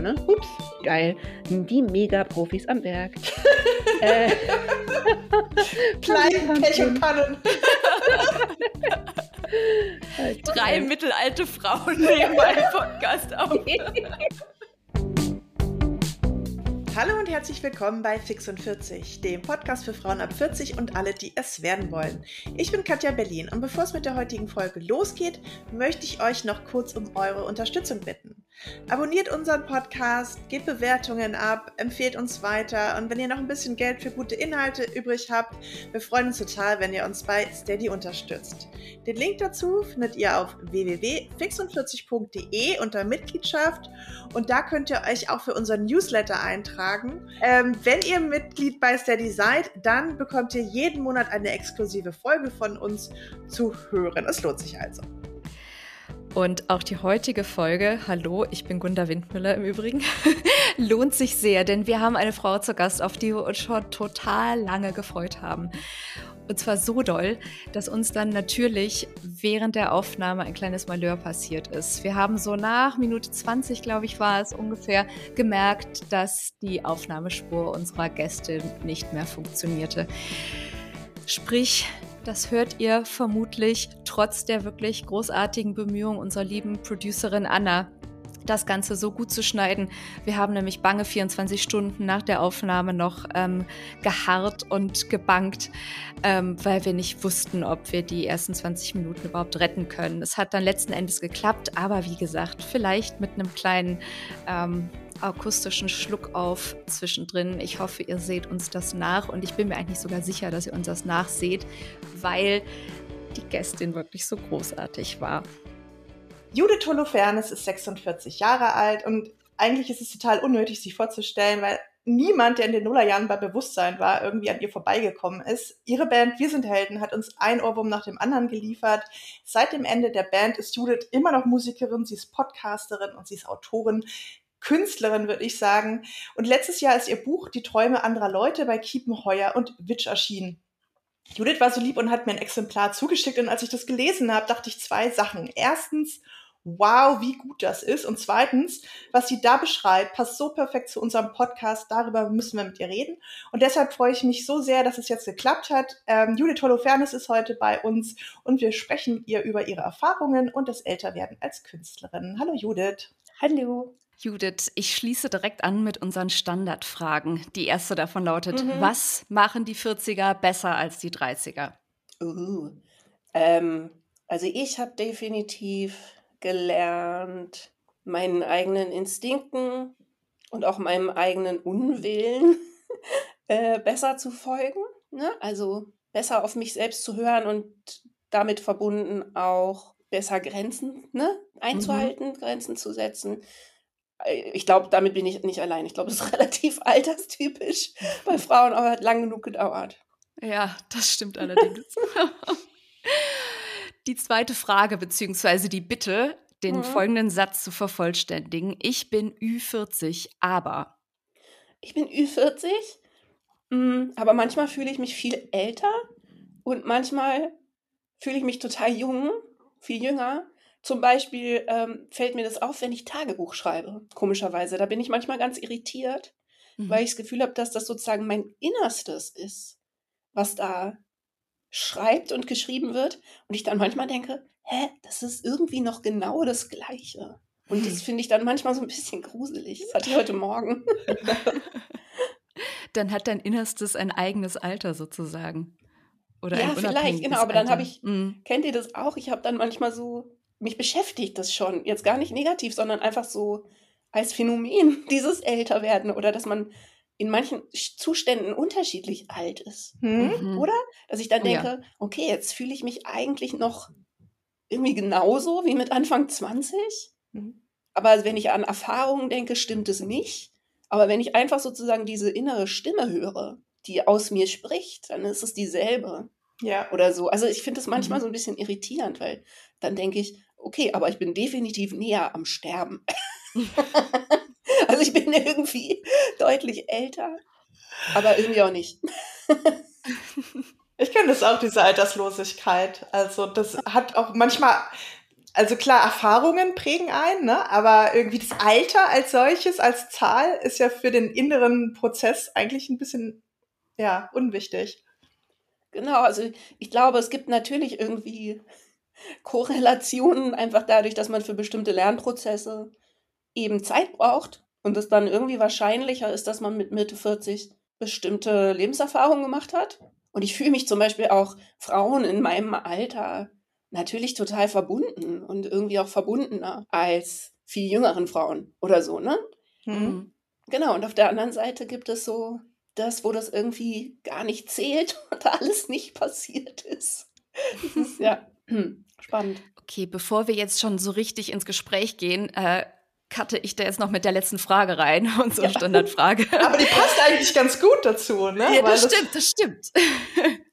ne? Ups, geil. Die Mega-Profis am Werk. äh, Pech und Pannen. Drei mittelalte Frauen nehmen einen Podcast auf. Hallo und herzlich willkommen bei Fix und 40, dem Podcast für Frauen ab 40 und alle, die es werden wollen. Ich bin Katja Berlin und bevor es mit der heutigen Folge losgeht, möchte ich euch noch kurz um eure Unterstützung bitten. Abonniert unseren Podcast, gebt Bewertungen ab, empfehlt uns weiter und wenn ihr noch ein bisschen Geld für gute Inhalte übrig habt, wir freuen uns total, wenn ihr uns bei Steady unterstützt. Den Link dazu findet ihr auf www.fix40.de unter Mitgliedschaft und da könnt ihr euch auch für unseren Newsletter eintragen. Ähm, wenn ihr Mitglied bei Steady seid, dann bekommt ihr jeden Monat eine exklusive Folge von uns zu hören. Es lohnt sich also. Und auch die heutige Folge, hallo, ich bin Gunda Windmüller im Übrigen, lohnt sich sehr, denn wir haben eine Frau zu Gast, auf die wir uns schon total lange gefreut haben. Und zwar so doll, dass uns dann natürlich während der Aufnahme ein kleines Malheur passiert ist. Wir haben so nach Minute 20, glaube ich, war es ungefähr, gemerkt, dass die Aufnahmespur unserer Gästin nicht mehr funktionierte. Sprich, das hört ihr vermutlich trotz der wirklich großartigen Bemühungen unserer lieben Producerin Anna, das Ganze so gut zu schneiden. Wir haben nämlich bange 24 Stunden nach der Aufnahme noch ähm, geharrt und gebankt, ähm, weil wir nicht wussten, ob wir die ersten 20 Minuten überhaupt retten können. Es hat dann letzten Endes geklappt, aber wie gesagt, vielleicht mit einem kleinen ähm, akustischen Schluck auf zwischendrin. Ich hoffe, ihr seht uns das nach und ich bin mir eigentlich sogar sicher, dass ihr uns das nachseht, weil die Gästin wirklich so großartig war. Judith Holofernes ist 46 Jahre alt und eigentlich ist es total unnötig, sich vorzustellen, weil niemand, der in den Nullerjahren bei Bewusstsein war, irgendwie an ihr vorbeigekommen ist. Ihre Band Wir sind Helden hat uns ein Ohrwurm nach dem anderen geliefert. Seit dem Ende der Band ist Judith immer noch Musikerin, sie ist Podcasterin und sie ist Autorin. Künstlerin, würde ich sagen. Und letztes Jahr ist ihr Buch Die Träume anderer Leute bei Kiepenheuer und Witsch erschienen. Judith war so lieb und hat mir ein Exemplar zugeschickt. Und als ich das gelesen habe, dachte ich zwei Sachen. Erstens, wow, wie gut das ist. Und zweitens, was sie da beschreibt, passt so perfekt zu unserem Podcast. Darüber müssen wir mit ihr reden. Und deshalb freue ich mich so sehr, dass es jetzt geklappt hat. Ähm, Judith Holofernes ist heute bei uns und wir sprechen ihr über ihre Erfahrungen und das Älterwerden als Künstlerin. Hallo Judith. Hallo. Judith, ich schließe direkt an mit unseren Standardfragen. Die erste davon lautet, mhm. was machen die 40er besser als die 30er? Uh, ähm, also ich habe definitiv gelernt, meinen eigenen Instinkten und auch meinem eigenen Unwillen äh, besser zu folgen. Ne? Also besser auf mich selbst zu hören und damit verbunden auch besser Grenzen ne? einzuhalten, mhm. Grenzen zu setzen ich glaube, damit bin ich nicht allein. Ich glaube, es ist relativ alterstypisch bei Frauen, aber hat lang genug gedauert. Ja, das stimmt allerdings. die zweite Frage beziehungsweise die Bitte, den mhm. folgenden Satz zu vervollständigen. Ich bin Ü40, aber. Ich bin Ü40, mm, aber manchmal fühle ich mich viel älter und manchmal fühle ich mich total jung, viel jünger. Zum Beispiel ähm, fällt mir das auf, wenn ich Tagebuch schreibe, komischerweise. Da bin ich manchmal ganz irritiert, mhm. weil ich das Gefühl habe, dass das sozusagen mein Innerstes ist, was da schreibt und geschrieben wird. Und ich dann manchmal denke, hä, das ist irgendwie noch genau das Gleiche. Und das finde ich dann manchmal so ein bisschen gruselig. Das hatte ich heute Morgen. dann hat dein Innerstes ein eigenes Alter sozusagen. Oder ja, vielleicht, genau. Aber dann habe ich, mhm. kennt ihr das auch? Ich habe dann manchmal so mich beschäftigt das schon. Jetzt gar nicht negativ, sondern einfach so als Phänomen, dieses Älterwerden oder dass man in manchen Zuständen unterschiedlich alt ist. Hm? Mhm. Oder? Dass ich dann denke, ja. okay, jetzt fühle ich mich eigentlich noch irgendwie genauso wie mit Anfang 20. Mhm. Aber wenn ich an Erfahrungen denke, stimmt es nicht. Aber wenn ich einfach sozusagen diese innere Stimme höre, die aus mir spricht, dann ist es dieselbe. Ja. Oder so. Also ich finde es manchmal mhm. so ein bisschen irritierend, weil dann denke ich, okay, aber ich bin definitiv näher am Sterben. also ich bin irgendwie deutlich älter, aber irgendwie auch nicht. ich kenne das auch, diese Alterslosigkeit. Also das hat auch manchmal also klar, Erfahrungen prägen ein, ne? aber irgendwie das Alter als solches, als Zahl, ist ja für den inneren Prozess eigentlich ein bisschen, ja, unwichtig. Genau, also ich glaube, es gibt natürlich irgendwie Korrelationen, einfach dadurch, dass man für bestimmte Lernprozesse eben Zeit braucht und es dann irgendwie wahrscheinlicher ist, dass man mit Mitte 40 bestimmte Lebenserfahrungen gemacht hat. Und ich fühle mich zum Beispiel auch Frauen in meinem Alter natürlich total verbunden und irgendwie auch verbundener als viel jüngeren Frauen oder so, ne? Mhm. Genau, und auf der anderen Seite gibt es so das, wo das irgendwie gar nicht zählt und alles nicht passiert ist. Ist ja spannend. Okay, bevor wir jetzt schon so richtig ins Gespräch gehen, äh, cutte ich da jetzt noch mit der letzten Frage rein, unsere ja. Standardfrage. Aber die passt eigentlich ganz gut dazu, ne? Ja, das, das stimmt, das stimmt.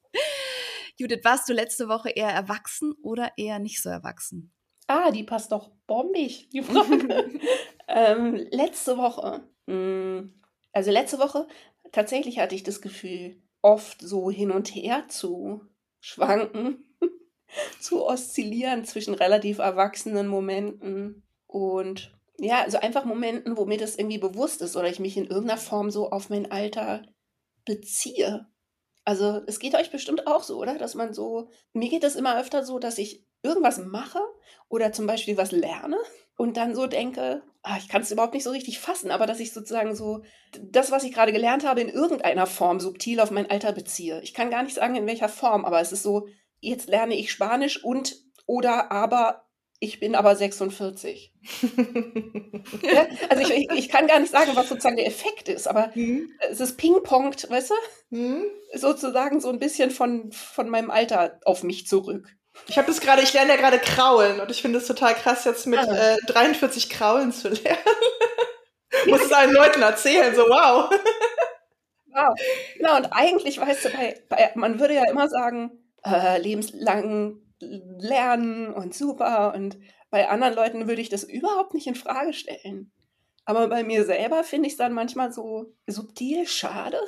Judith, warst du letzte Woche eher erwachsen oder eher nicht so erwachsen? Ah, die passt doch bombig, die Frage. ähm, letzte Woche. Hm, also letzte Woche, tatsächlich hatte ich das Gefühl, oft so hin und her zu schwanken, zu oszillieren zwischen relativ erwachsenen Momenten und ja, also einfach Momenten, wo mir das irgendwie bewusst ist oder ich mich in irgendeiner Form so auf mein Alter beziehe. Also es geht euch bestimmt auch so, oder? Dass man so, mir geht es immer öfter so, dass ich irgendwas mache oder zum Beispiel was lerne und dann so denke, ah, ich kann es überhaupt nicht so richtig fassen, aber dass ich sozusagen so das, was ich gerade gelernt habe, in irgendeiner Form subtil auf mein Alter beziehe. Ich kann gar nicht sagen, in welcher Form, aber es ist so, jetzt lerne ich Spanisch und oder aber ich bin aber 46. ja? Also ich, ich, ich, kann gar nicht sagen, was sozusagen der Effekt ist, aber mhm. es ist Ping-Pongt, weißt du? Mhm. Sozusagen so ein bisschen von, von meinem Alter auf mich zurück. Ich habe das gerade, ich lerne ja gerade Kraulen und ich finde es total krass, jetzt mit ah. äh, 43 Kraulen zu lernen. Muss es allen Leuten erzählen, so wow. wow. Genau, und eigentlich, weißt du, bei, bei, man würde ja immer sagen, äh, lebenslang lernen und super. Und bei anderen Leuten würde ich das überhaupt nicht in Frage stellen. Aber bei mir selber finde ich es dann manchmal so subtil schade.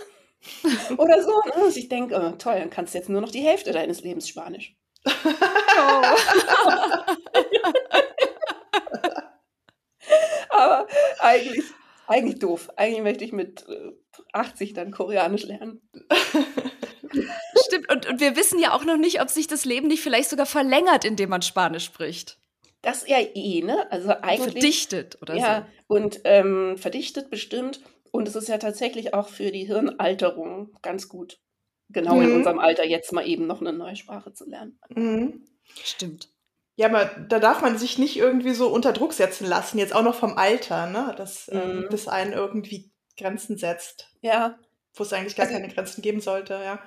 Oder so, ne? dass ich denke, oh, toll, dann kannst du jetzt nur noch die Hälfte deines Lebens Spanisch. Oh. Aber eigentlich, eigentlich doof. Eigentlich möchte ich mit 80 äh, dann Koreanisch lernen. Stimmt, und, und wir wissen ja auch noch nicht, ob sich das Leben nicht vielleicht sogar verlängert, indem man Spanisch spricht. Das ja eh, ne? Also eigentlich. Verdichtet oder ja, so. und ähm, verdichtet bestimmt. Und es ist ja tatsächlich auch für die Hirnalterung ganz gut, genau mhm. in unserem Alter jetzt mal eben noch eine neue Sprache zu lernen. Mhm. Stimmt. Ja, aber da darf man sich nicht irgendwie so unter Druck setzen lassen, jetzt auch noch vom Alter, ne? Dass ähm, mhm. das einen irgendwie Grenzen setzt. Ja. Wo es eigentlich gar also, keine Grenzen geben sollte, ja.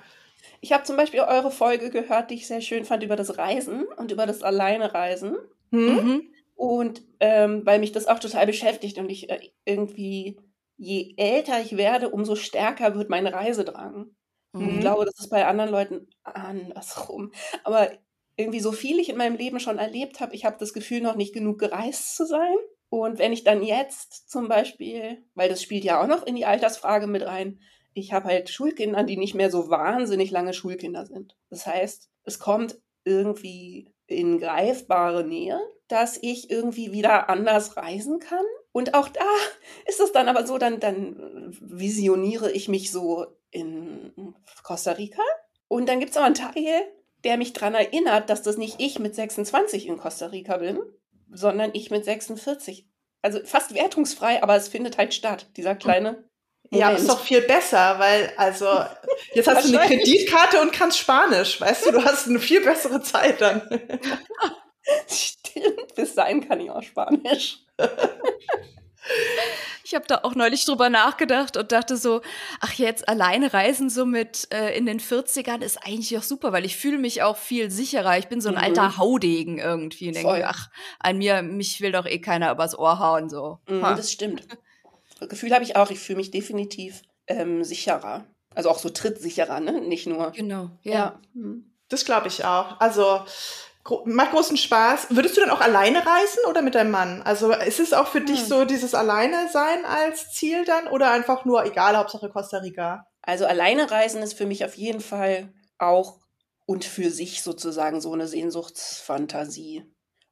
Ich habe zum Beispiel eure Folge gehört, die ich sehr schön fand, über das Reisen und über das Alleinereisen. Hm? Mhm. Und ähm, weil mich das auch total beschäftigt und ich äh, irgendwie, je älter ich werde, umso stärker wird mein Reisedrang. Mhm. Ich glaube, das ist bei anderen Leuten andersrum. Aber irgendwie so viel ich in meinem Leben schon erlebt habe, ich habe das Gefühl, noch nicht genug gereist zu sein. Und wenn ich dann jetzt zum Beispiel, weil das spielt ja auch noch in die Altersfrage mit rein, ich habe halt Schulkinder, die nicht mehr so wahnsinnig lange Schulkinder sind. Das heißt, es kommt irgendwie in greifbare Nähe, dass ich irgendwie wieder anders reisen kann. Und auch da ist es dann aber so, dann, dann visioniere ich mich so in Costa Rica. Und dann gibt es aber einen Teil, der mich daran erinnert, dass das nicht ich mit 26 in Costa Rica bin, sondern ich mit 46. Also fast wertungsfrei, aber es findet halt statt, dieser kleine ja, aber ist doch viel besser, weil, also, jetzt hast du eine Kreditkarte und kannst Spanisch, weißt du, du hast eine viel bessere Zeit dann. Stimmt, bis dahin kann ich auch Spanisch. Ich habe da auch neulich drüber nachgedacht und dachte so, ach jetzt alleine reisen so mit äh, in den 40ern ist eigentlich auch super, weil ich fühle mich auch viel sicherer. Ich bin so ein mhm. alter Haudegen irgendwie und denke, ach, an mir, mich will doch eh keiner übers Ohr hauen so. Mhm, das stimmt. Gefühl habe ich auch, ich fühle mich definitiv ähm, sicherer. Also auch so trittsicherer, ne? Nicht nur. Genau, ja. ja. Mhm. Das glaube ich auch. Also macht großen Spaß. Würdest du dann auch alleine reisen oder mit deinem Mann? Also ist es auch für hm. dich so dieses Alleine sein als Ziel dann oder einfach nur egal, Hauptsache Costa Rica? Also alleine reisen ist für mich auf jeden Fall auch und für sich sozusagen so eine Sehnsuchtsfantasie.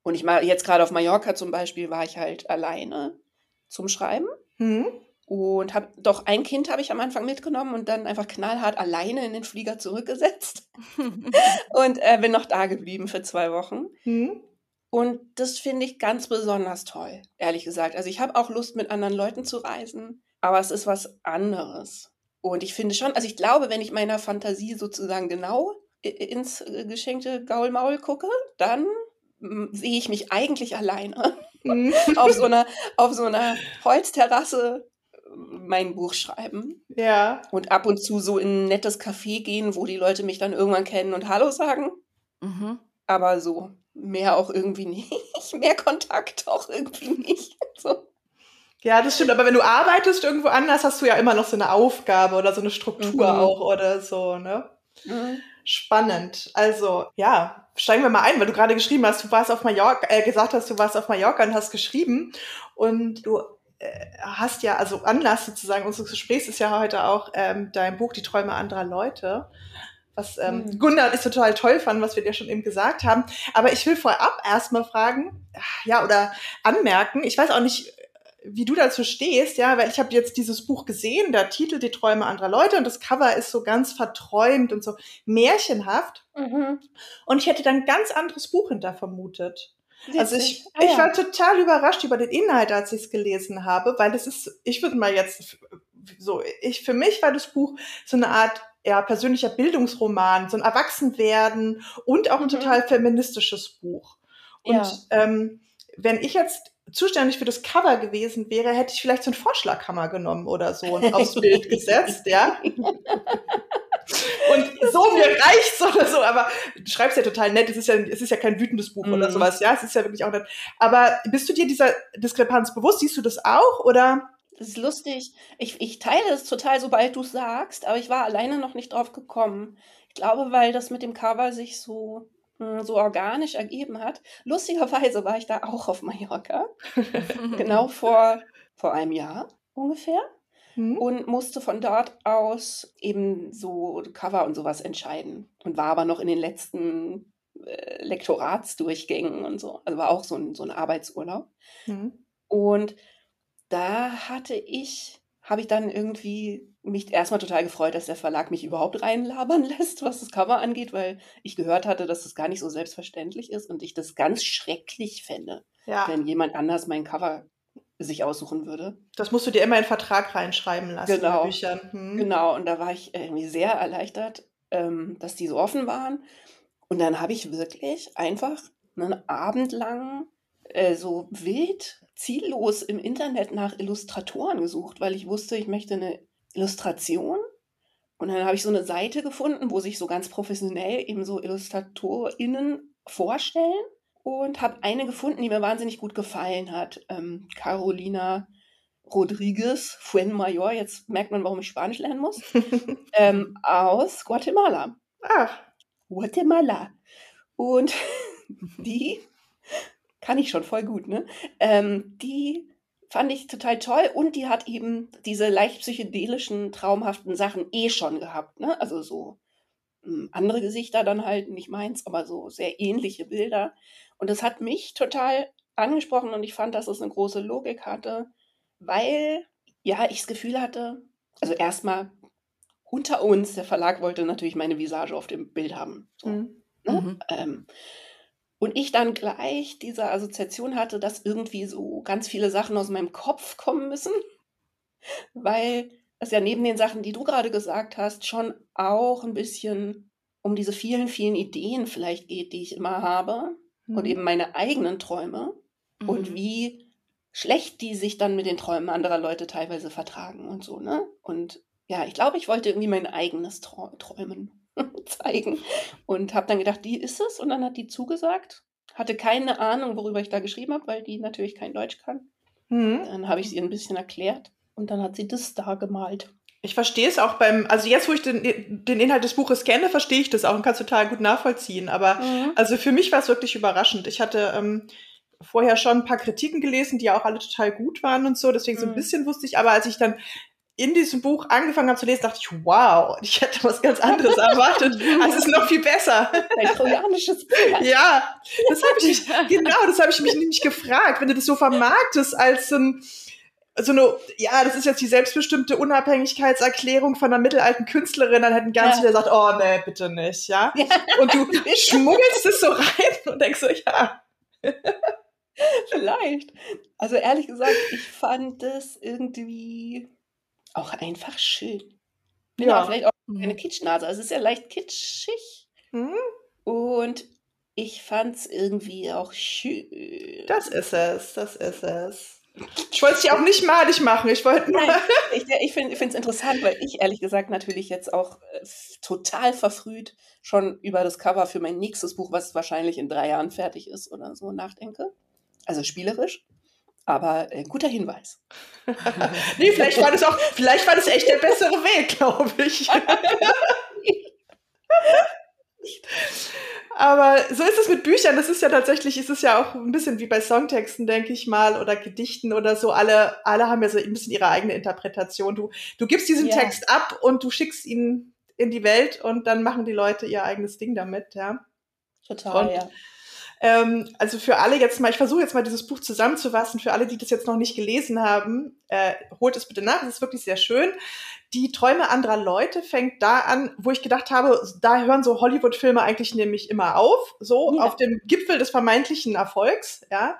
Und ich mal jetzt gerade auf Mallorca zum Beispiel war ich halt alleine zum Schreiben. Mhm. Und habe doch ein Kind habe ich am Anfang mitgenommen und dann einfach knallhart alleine in den Flieger zurückgesetzt und äh, bin noch da geblieben für zwei Wochen. Mhm. Und das finde ich ganz besonders toll, ehrlich gesagt. Also ich habe auch Lust, mit anderen Leuten zu reisen, aber es ist was anderes. Und ich finde schon, also ich glaube, wenn ich meiner Fantasie sozusagen genau ins äh, geschenkte Gaulmaul gucke, dann sehe ich mich eigentlich alleine. auf, so einer, auf so einer Holzterrasse mein Buch schreiben. Ja. Und ab und zu so in ein nettes Café gehen, wo die Leute mich dann irgendwann kennen und Hallo sagen. Mhm. Aber so mehr auch irgendwie nicht. Mehr Kontakt auch irgendwie nicht. So. Ja, das stimmt. Aber wenn du arbeitest irgendwo anders, hast du ja immer noch so eine Aufgabe oder so eine Struktur mhm. auch oder so, ne? Mhm. Spannend. Also, ja, steigen wir mal ein, weil du gerade geschrieben hast, du warst auf Mallorca, äh, gesagt hast, du warst auf Mallorca und hast geschrieben und du äh, hast ja, also Anlass sozusagen unseres Gesprächs ist ja heute auch ähm, dein Buch Die Träume anderer Leute was ähm, mhm. Gunnar und ich total toll fanden, was wir dir schon eben gesagt haben. Aber ich will vorab erstmal fragen, ja, oder anmerken, ich weiß auch nicht, wie du dazu stehst, ja, weil ich habe jetzt dieses Buch gesehen, der Titel Die Träume anderer Leute und das Cover ist so ganz verträumt und so märchenhaft. Mhm. Und ich hätte dann ein ganz anderes Buch hinter vermutet. Also ich, ah, ja. ich war total überrascht über den Inhalt, als ich es gelesen habe, weil das ist, ich würde mal jetzt so, ich für mich war das Buch so eine Art ja, persönlicher Bildungsroman, so ein Erwachsenwerden und auch ein mhm. total feministisches Buch. Und ja. ähm, wenn ich jetzt zuständig für das Cover gewesen wäre, hätte ich vielleicht so einen Vorschlaghammer genommen oder so und aufs Bild gesetzt, ja. Und so mir reicht's oder so, aber du schreibst ja total nett, es ist ja, es ist ja kein wütendes Buch mm. oder mhm. sowas, ja, es ist ja wirklich auch nett. Aber bist du dir dieser Diskrepanz bewusst? Siehst du das auch oder? Das ist lustig. Ich, ich teile es total, sobald du sagst, aber ich war alleine noch nicht drauf gekommen. Ich glaube, weil das mit dem Cover sich so so organisch ergeben hat. Lustigerweise war ich da auch auf Mallorca, genau vor, vor einem Jahr ungefähr, hm. und musste von dort aus eben so Cover und sowas entscheiden und war aber noch in den letzten äh, Lektoratsdurchgängen und so. Also war auch so ein, so ein Arbeitsurlaub. Hm. Und da hatte ich habe ich dann irgendwie mich erstmal total gefreut, dass der Verlag mich überhaupt reinlabern lässt, was das Cover angeht, weil ich gehört hatte, dass das gar nicht so selbstverständlich ist und ich das ganz schrecklich fände, ja. wenn jemand anders mein Cover sich aussuchen würde. Das musst du dir immer in den Vertrag reinschreiben lassen. Genau. Hm. Genau, und da war ich irgendwie sehr erleichtert, ähm, dass die so offen waren. Und dann habe ich wirklich einfach einen Abend lang äh, so wild ziellos im Internet nach Illustratoren gesucht, weil ich wusste, ich möchte eine Illustration. Und dann habe ich so eine Seite gefunden, wo sich so ganz professionell eben so IllustratorInnen vorstellen und habe eine gefunden, die mir wahnsinnig gut gefallen hat. Ähm, Carolina Rodriguez Fuenmayor, jetzt merkt man, warum ich Spanisch lernen muss, ähm, aus Guatemala. Ach. Guatemala. Und die kann ich schon voll gut, ne? Ähm, die fand ich total toll und die hat eben diese leicht psychedelischen, traumhaften Sachen eh schon gehabt, ne? Also so hm, andere Gesichter dann halt, nicht meins, aber so sehr ähnliche Bilder. Und das hat mich total angesprochen und ich fand, dass es eine große Logik hatte, weil ja, ich das Gefühl hatte, also erstmal unter uns, der Verlag wollte natürlich meine Visage auf dem Bild haben. So, mhm. Ne? Mhm. Ähm, und ich dann gleich diese Assoziation hatte, dass irgendwie so ganz viele Sachen aus meinem Kopf kommen müssen, weil es ja neben den Sachen, die du gerade gesagt hast, schon auch ein bisschen um diese vielen, vielen Ideen vielleicht geht, die ich immer habe mhm. und eben meine eigenen Träume mhm. und wie schlecht die sich dann mit den Träumen anderer Leute teilweise vertragen und so, ne? Und ja, ich glaube, ich wollte irgendwie mein eigenes Träumen zeigen. Und habe dann gedacht, die ist es. Und dann hat die zugesagt. Hatte keine Ahnung, worüber ich da geschrieben habe, weil die natürlich kein Deutsch kann. Mhm. Dann habe ich sie ein bisschen erklärt. Und dann hat sie das da gemalt. Ich verstehe es auch beim, also jetzt, wo ich den, den Inhalt des Buches kenne, verstehe ich das auch und kann es total gut nachvollziehen. Aber mhm. also für mich war es wirklich überraschend. Ich hatte ähm, vorher schon ein paar Kritiken gelesen, die ja auch alle total gut waren und so. Deswegen mhm. so ein mhm. bisschen wusste ich, aber als ich dann in diesem Buch angefangen habe zu lesen, dachte ich, wow, ich hätte was ganz anderes erwartet. Also es ist noch viel besser. Ein trojanisches Pferd. Ja, das habe ich genau, das habe ich mich nämlich gefragt, wenn du das so vermarktest als ein, so eine, ja, das ist jetzt die selbstbestimmte Unabhängigkeitserklärung von einer mittelalten Künstlerin, dann hätten ganz ja. viele gesagt, oh nee, bitte nicht, ja. ja. Und du schmuggelst es so rein und denkst so, ja. Vielleicht. Also ehrlich gesagt, ich fand das irgendwie auch einfach schön. Ja, ja vielleicht auch mhm. eine Kitschnase. Also es ist ja leicht kitschig. Mhm. Und ich fand es irgendwie auch schön. Das ist es, das ist es. Ich wollte es ja auch nicht malig machen. Ich wollte nur. Nein, ich, ich finde es interessant, weil ich ehrlich gesagt natürlich jetzt auch äh, total verfrüht schon über das Cover für mein nächstes Buch, was wahrscheinlich in drei Jahren fertig ist oder so, nachdenke. Also spielerisch. Aber äh, guter Hinweis. nee, vielleicht war das auch, vielleicht war das echt der bessere Weg, glaube ich. Aber so ist es mit Büchern. Das ist ja tatsächlich, ist es ja auch ein bisschen wie bei Songtexten, denke ich mal, oder Gedichten oder so. Alle, alle haben ja so ein bisschen ihre eigene Interpretation. Du, du gibst diesen ja. Text ab und du schickst ihn in die Welt und dann machen die Leute ihr eigenes Ding damit, ja. Total, und, ja. Ähm, also für alle jetzt mal, ich versuche jetzt mal dieses Buch zusammenzufassen, für alle, die das jetzt noch nicht gelesen haben, äh, holt es bitte nach, es ist wirklich sehr schön. Die Träume anderer Leute fängt da an, wo ich gedacht habe, da hören so Hollywood-Filme eigentlich nämlich immer auf, so ja. auf dem Gipfel des vermeintlichen Erfolgs. Ja,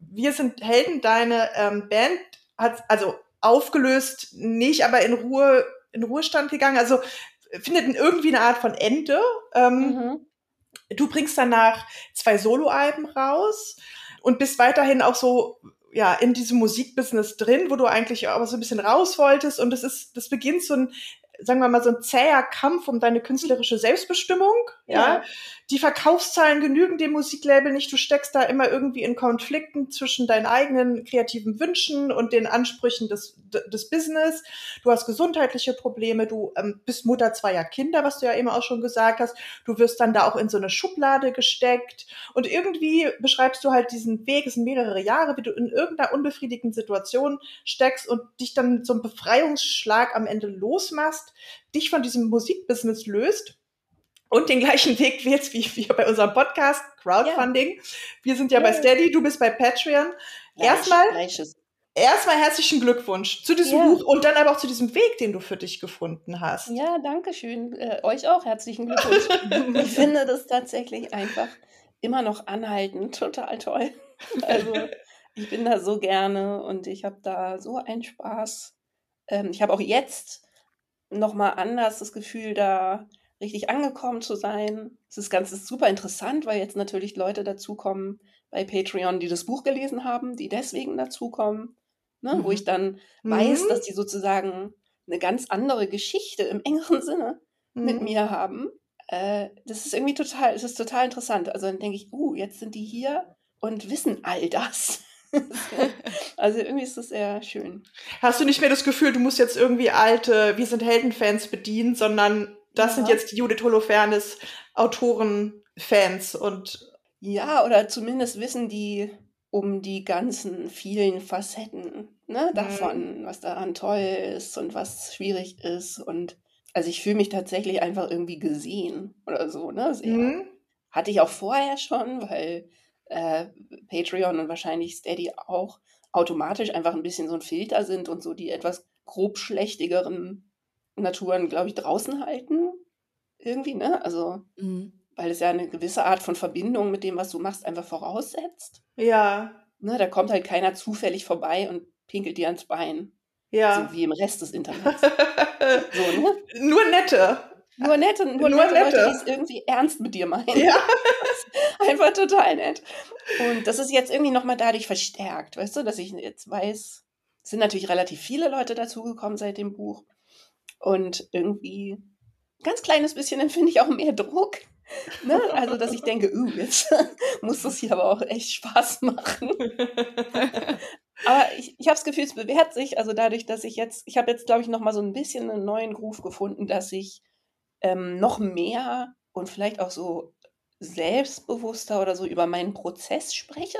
wir sind Helden. Deine ähm, Band hat also aufgelöst, nicht aber in Ruhe in Ruhestand gegangen. Also findet irgendwie eine Art von Ende. Ähm, mhm. Du bringst danach zwei Soloalben raus und bist weiterhin auch so ja in diesem Musikbusiness drin, wo du eigentlich aber so ein bisschen raus wolltest und das ist das beginnt so ein sagen wir mal, so ein zäher Kampf um deine künstlerische Selbstbestimmung. Ja. ja. Die Verkaufszahlen genügen dem Musiklabel nicht. Du steckst da immer irgendwie in Konflikten zwischen deinen eigenen kreativen Wünschen und den Ansprüchen des, des Business. Du hast gesundheitliche Probleme. Du ähm, bist Mutter zweier Kinder, was du ja eben auch schon gesagt hast. Du wirst dann da auch in so eine Schublade gesteckt. Und irgendwie beschreibst du halt diesen Weg, es sind mehrere Jahre, wie du in irgendeiner unbefriedigenden Situation steckst und dich dann mit so einem Befreiungsschlag am Ende losmachst, dich von diesem Musikbusiness löst und den gleichen Weg wählst wie wir bei unserem Podcast, Crowdfunding. Ja. Wir sind ja, ja, bei Steady, du bist bei Patreon. Erstmal, erstmal herzlichen Glückwunsch zu diesem ja. Buch und dann aber auch zu diesem Weg, den du für dich gefunden hast. Ja, danke schön. Äh, euch auch herzlichen Glückwunsch. ich finde das tatsächlich einfach immer noch anhaltend total toll. Also ich bin da so gerne und ich habe da so einen Spaß. Ähm, ich habe auch jetzt noch mal anders das Gefühl, da richtig angekommen zu sein. Es ist ganz ist super interessant, weil jetzt natürlich Leute dazukommen bei Patreon, die das Buch gelesen haben, die deswegen dazukommen, ne? Mhm. wo ich dann mhm. weiß, dass die sozusagen eine ganz andere Geschichte im engeren Sinne mhm. mit mir haben. Äh, das ist irgendwie total, es ist total interessant. Also dann denke ich, uh, jetzt sind die hier und wissen all das. also irgendwie ist das sehr schön. Hast du nicht mehr das Gefühl, du musst jetzt irgendwie alte Wir sind Heldenfans bedienen, sondern das ja. sind jetzt die Judith Holofernes Autorenfans und ja, oder zumindest wissen die um die ganzen vielen Facetten ne, mhm. davon, mhm. was daran toll ist und was schwierig ist. Und also ich fühle mich tatsächlich einfach irgendwie gesehen oder so. Ne? Mhm. Hatte ich auch vorher schon, weil äh, Patreon und wahrscheinlich Steady auch automatisch einfach ein bisschen so ein Filter sind und so die etwas grobschlächtigeren Naturen, glaube ich, draußen halten. Irgendwie, ne? Also, mhm. weil es ja eine gewisse Art von Verbindung mit dem, was du machst, einfach voraussetzt. Ja. Ne, da kommt halt keiner zufällig vorbei und pinkelt dir ans Bein. Ja. So wie im Rest des Internets. so, ne? Nur nette. Nur nette, nur, nur nette, nette. Leute, die es irgendwie ernst mit dir meinen. Ja. Einfach total nett. Und das ist jetzt irgendwie nochmal dadurch verstärkt, weißt du, dass ich jetzt weiß, es sind natürlich relativ viele Leute dazugekommen seit dem Buch. Und irgendwie ein ganz kleines bisschen empfinde ich auch mehr Druck. Ne? Also, dass ich denke, uh, jetzt muss das hier aber auch echt Spaß machen. aber ich, ich habe das Gefühl, es bewährt sich. Also dadurch, dass ich jetzt, ich habe jetzt, glaube ich, nochmal so ein bisschen einen neuen Groove gefunden, dass ich ähm, noch mehr und vielleicht auch so selbstbewusster oder so über meinen Prozess spreche.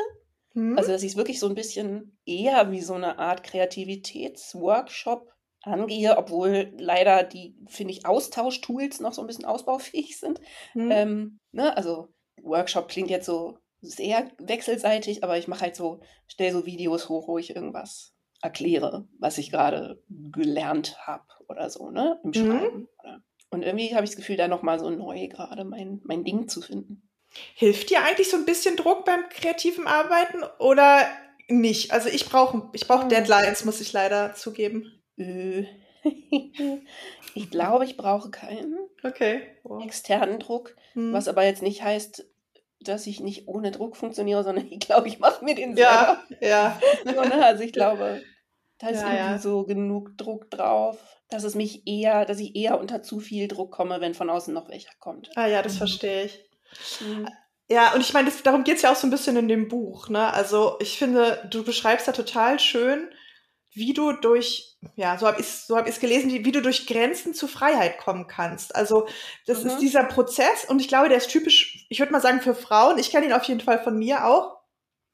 Mhm. Also, dass ich es wirklich so ein bisschen eher wie so eine Art Kreativitätsworkshop angehe, obwohl leider die, finde ich, Austausch-Tools noch so ein bisschen ausbaufähig sind. Mhm. Ähm, ne? Also Workshop klingt jetzt so sehr wechselseitig, aber ich mache halt so, stelle so Videos hoch, wo ich irgendwas erkläre, was ich gerade gelernt habe oder so, ne? Im mhm. Schreiben. Mhm. Und irgendwie habe ich das Gefühl, da nochmal so neu gerade mein, mein Ding zu finden. Hilft dir eigentlich so ein bisschen Druck beim kreativen Arbeiten oder nicht? Also ich brauche ich brauch hm. Deadlines, muss ich leider zugeben. Ich glaube, ich brauche keinen okay. wow. externen Druck, hm. was aber jetzt nicht heißt, dass ich nicht ohne Druck funktioniere, sondern ich glaube, ich mache mir den selber. Ja, ja. Ne, also ich glaube, da ist ja, irgendwie ja. so genug Druck drauf, dass es mich eher, dass ich eher unter zu viel Druck komme, wenn von außen noch welcher kommt. Ah ja, das mhm. verstehe ich. Mhm. Ja, und ich meine, darum geht es ja auch so ein bisschen in dem Buch. Ne? Also ich finde, du beschreibst da total schön, wie du durch, ja, so habe ich es so hab gelesen, wie, wie, du durch Grenzen zu Freiheit kommen kannst. Also das mhm. ist dieser Prozess und ich glaube, der ist typisch, ich würde mal sagen, für Frauen. Ich kenne ihn auf jeden Fall von mir auch.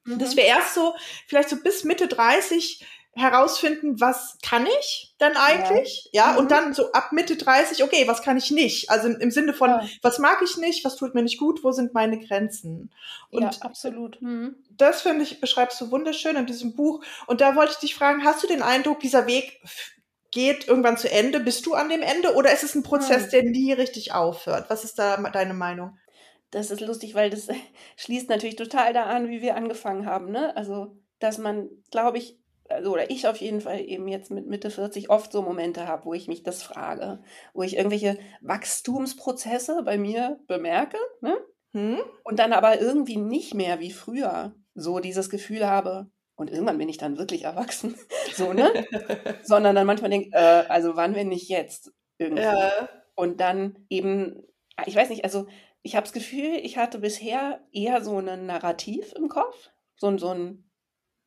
Mhm. Dass wir erst so, vielleicht so bis Mitte 30 herausfinden, was kann ich denn eigentlich? Ja, ja mhm. und dann so ab Mitte 30, okay, was kann ich nicht? Also im, Sinne von, ja. was mag ich nicht, was tut mir nicht gut, wo sind meine Grenzen? Und ja, absolut. Mhm. Das finde ich, beschreibst du wunderschön in diesem Buch. Und da wollte ich dich fragen, hast du den Eindruck, dieser Weg geht irgendwann zu Ende? Bist du an dem Ende oder ist es ein Prozess, mhm. der nie richtig aufhört? Was ist da deine Meinung? Das ist lustig, weil das schließt natürlich total da an, wie wir angefangen haben. Ne? Also, dass man, glaube ich, also oder ich auf jeden Fall eben jetzt mit Mitte 40 oft so Momente habe, wo ich mich das frage, wo ich irgendwelche Wachstumsprozesse bei mir bemerke ne? Hm? und dann aber irgendwie nicht mehr wie früher so dieses Gefühl habe, und irgendwann bin ich dann wirklich erwachsen, so, ne? Sondern dann manchmal denke, äh, also wann, wenn nicht jetzt irgendwie. Ja. Und dann eben, ich weiß nicht, also ich habe das Gefühl, ich hatte bisher eher so ein Narrativ im Kopf, so, so ein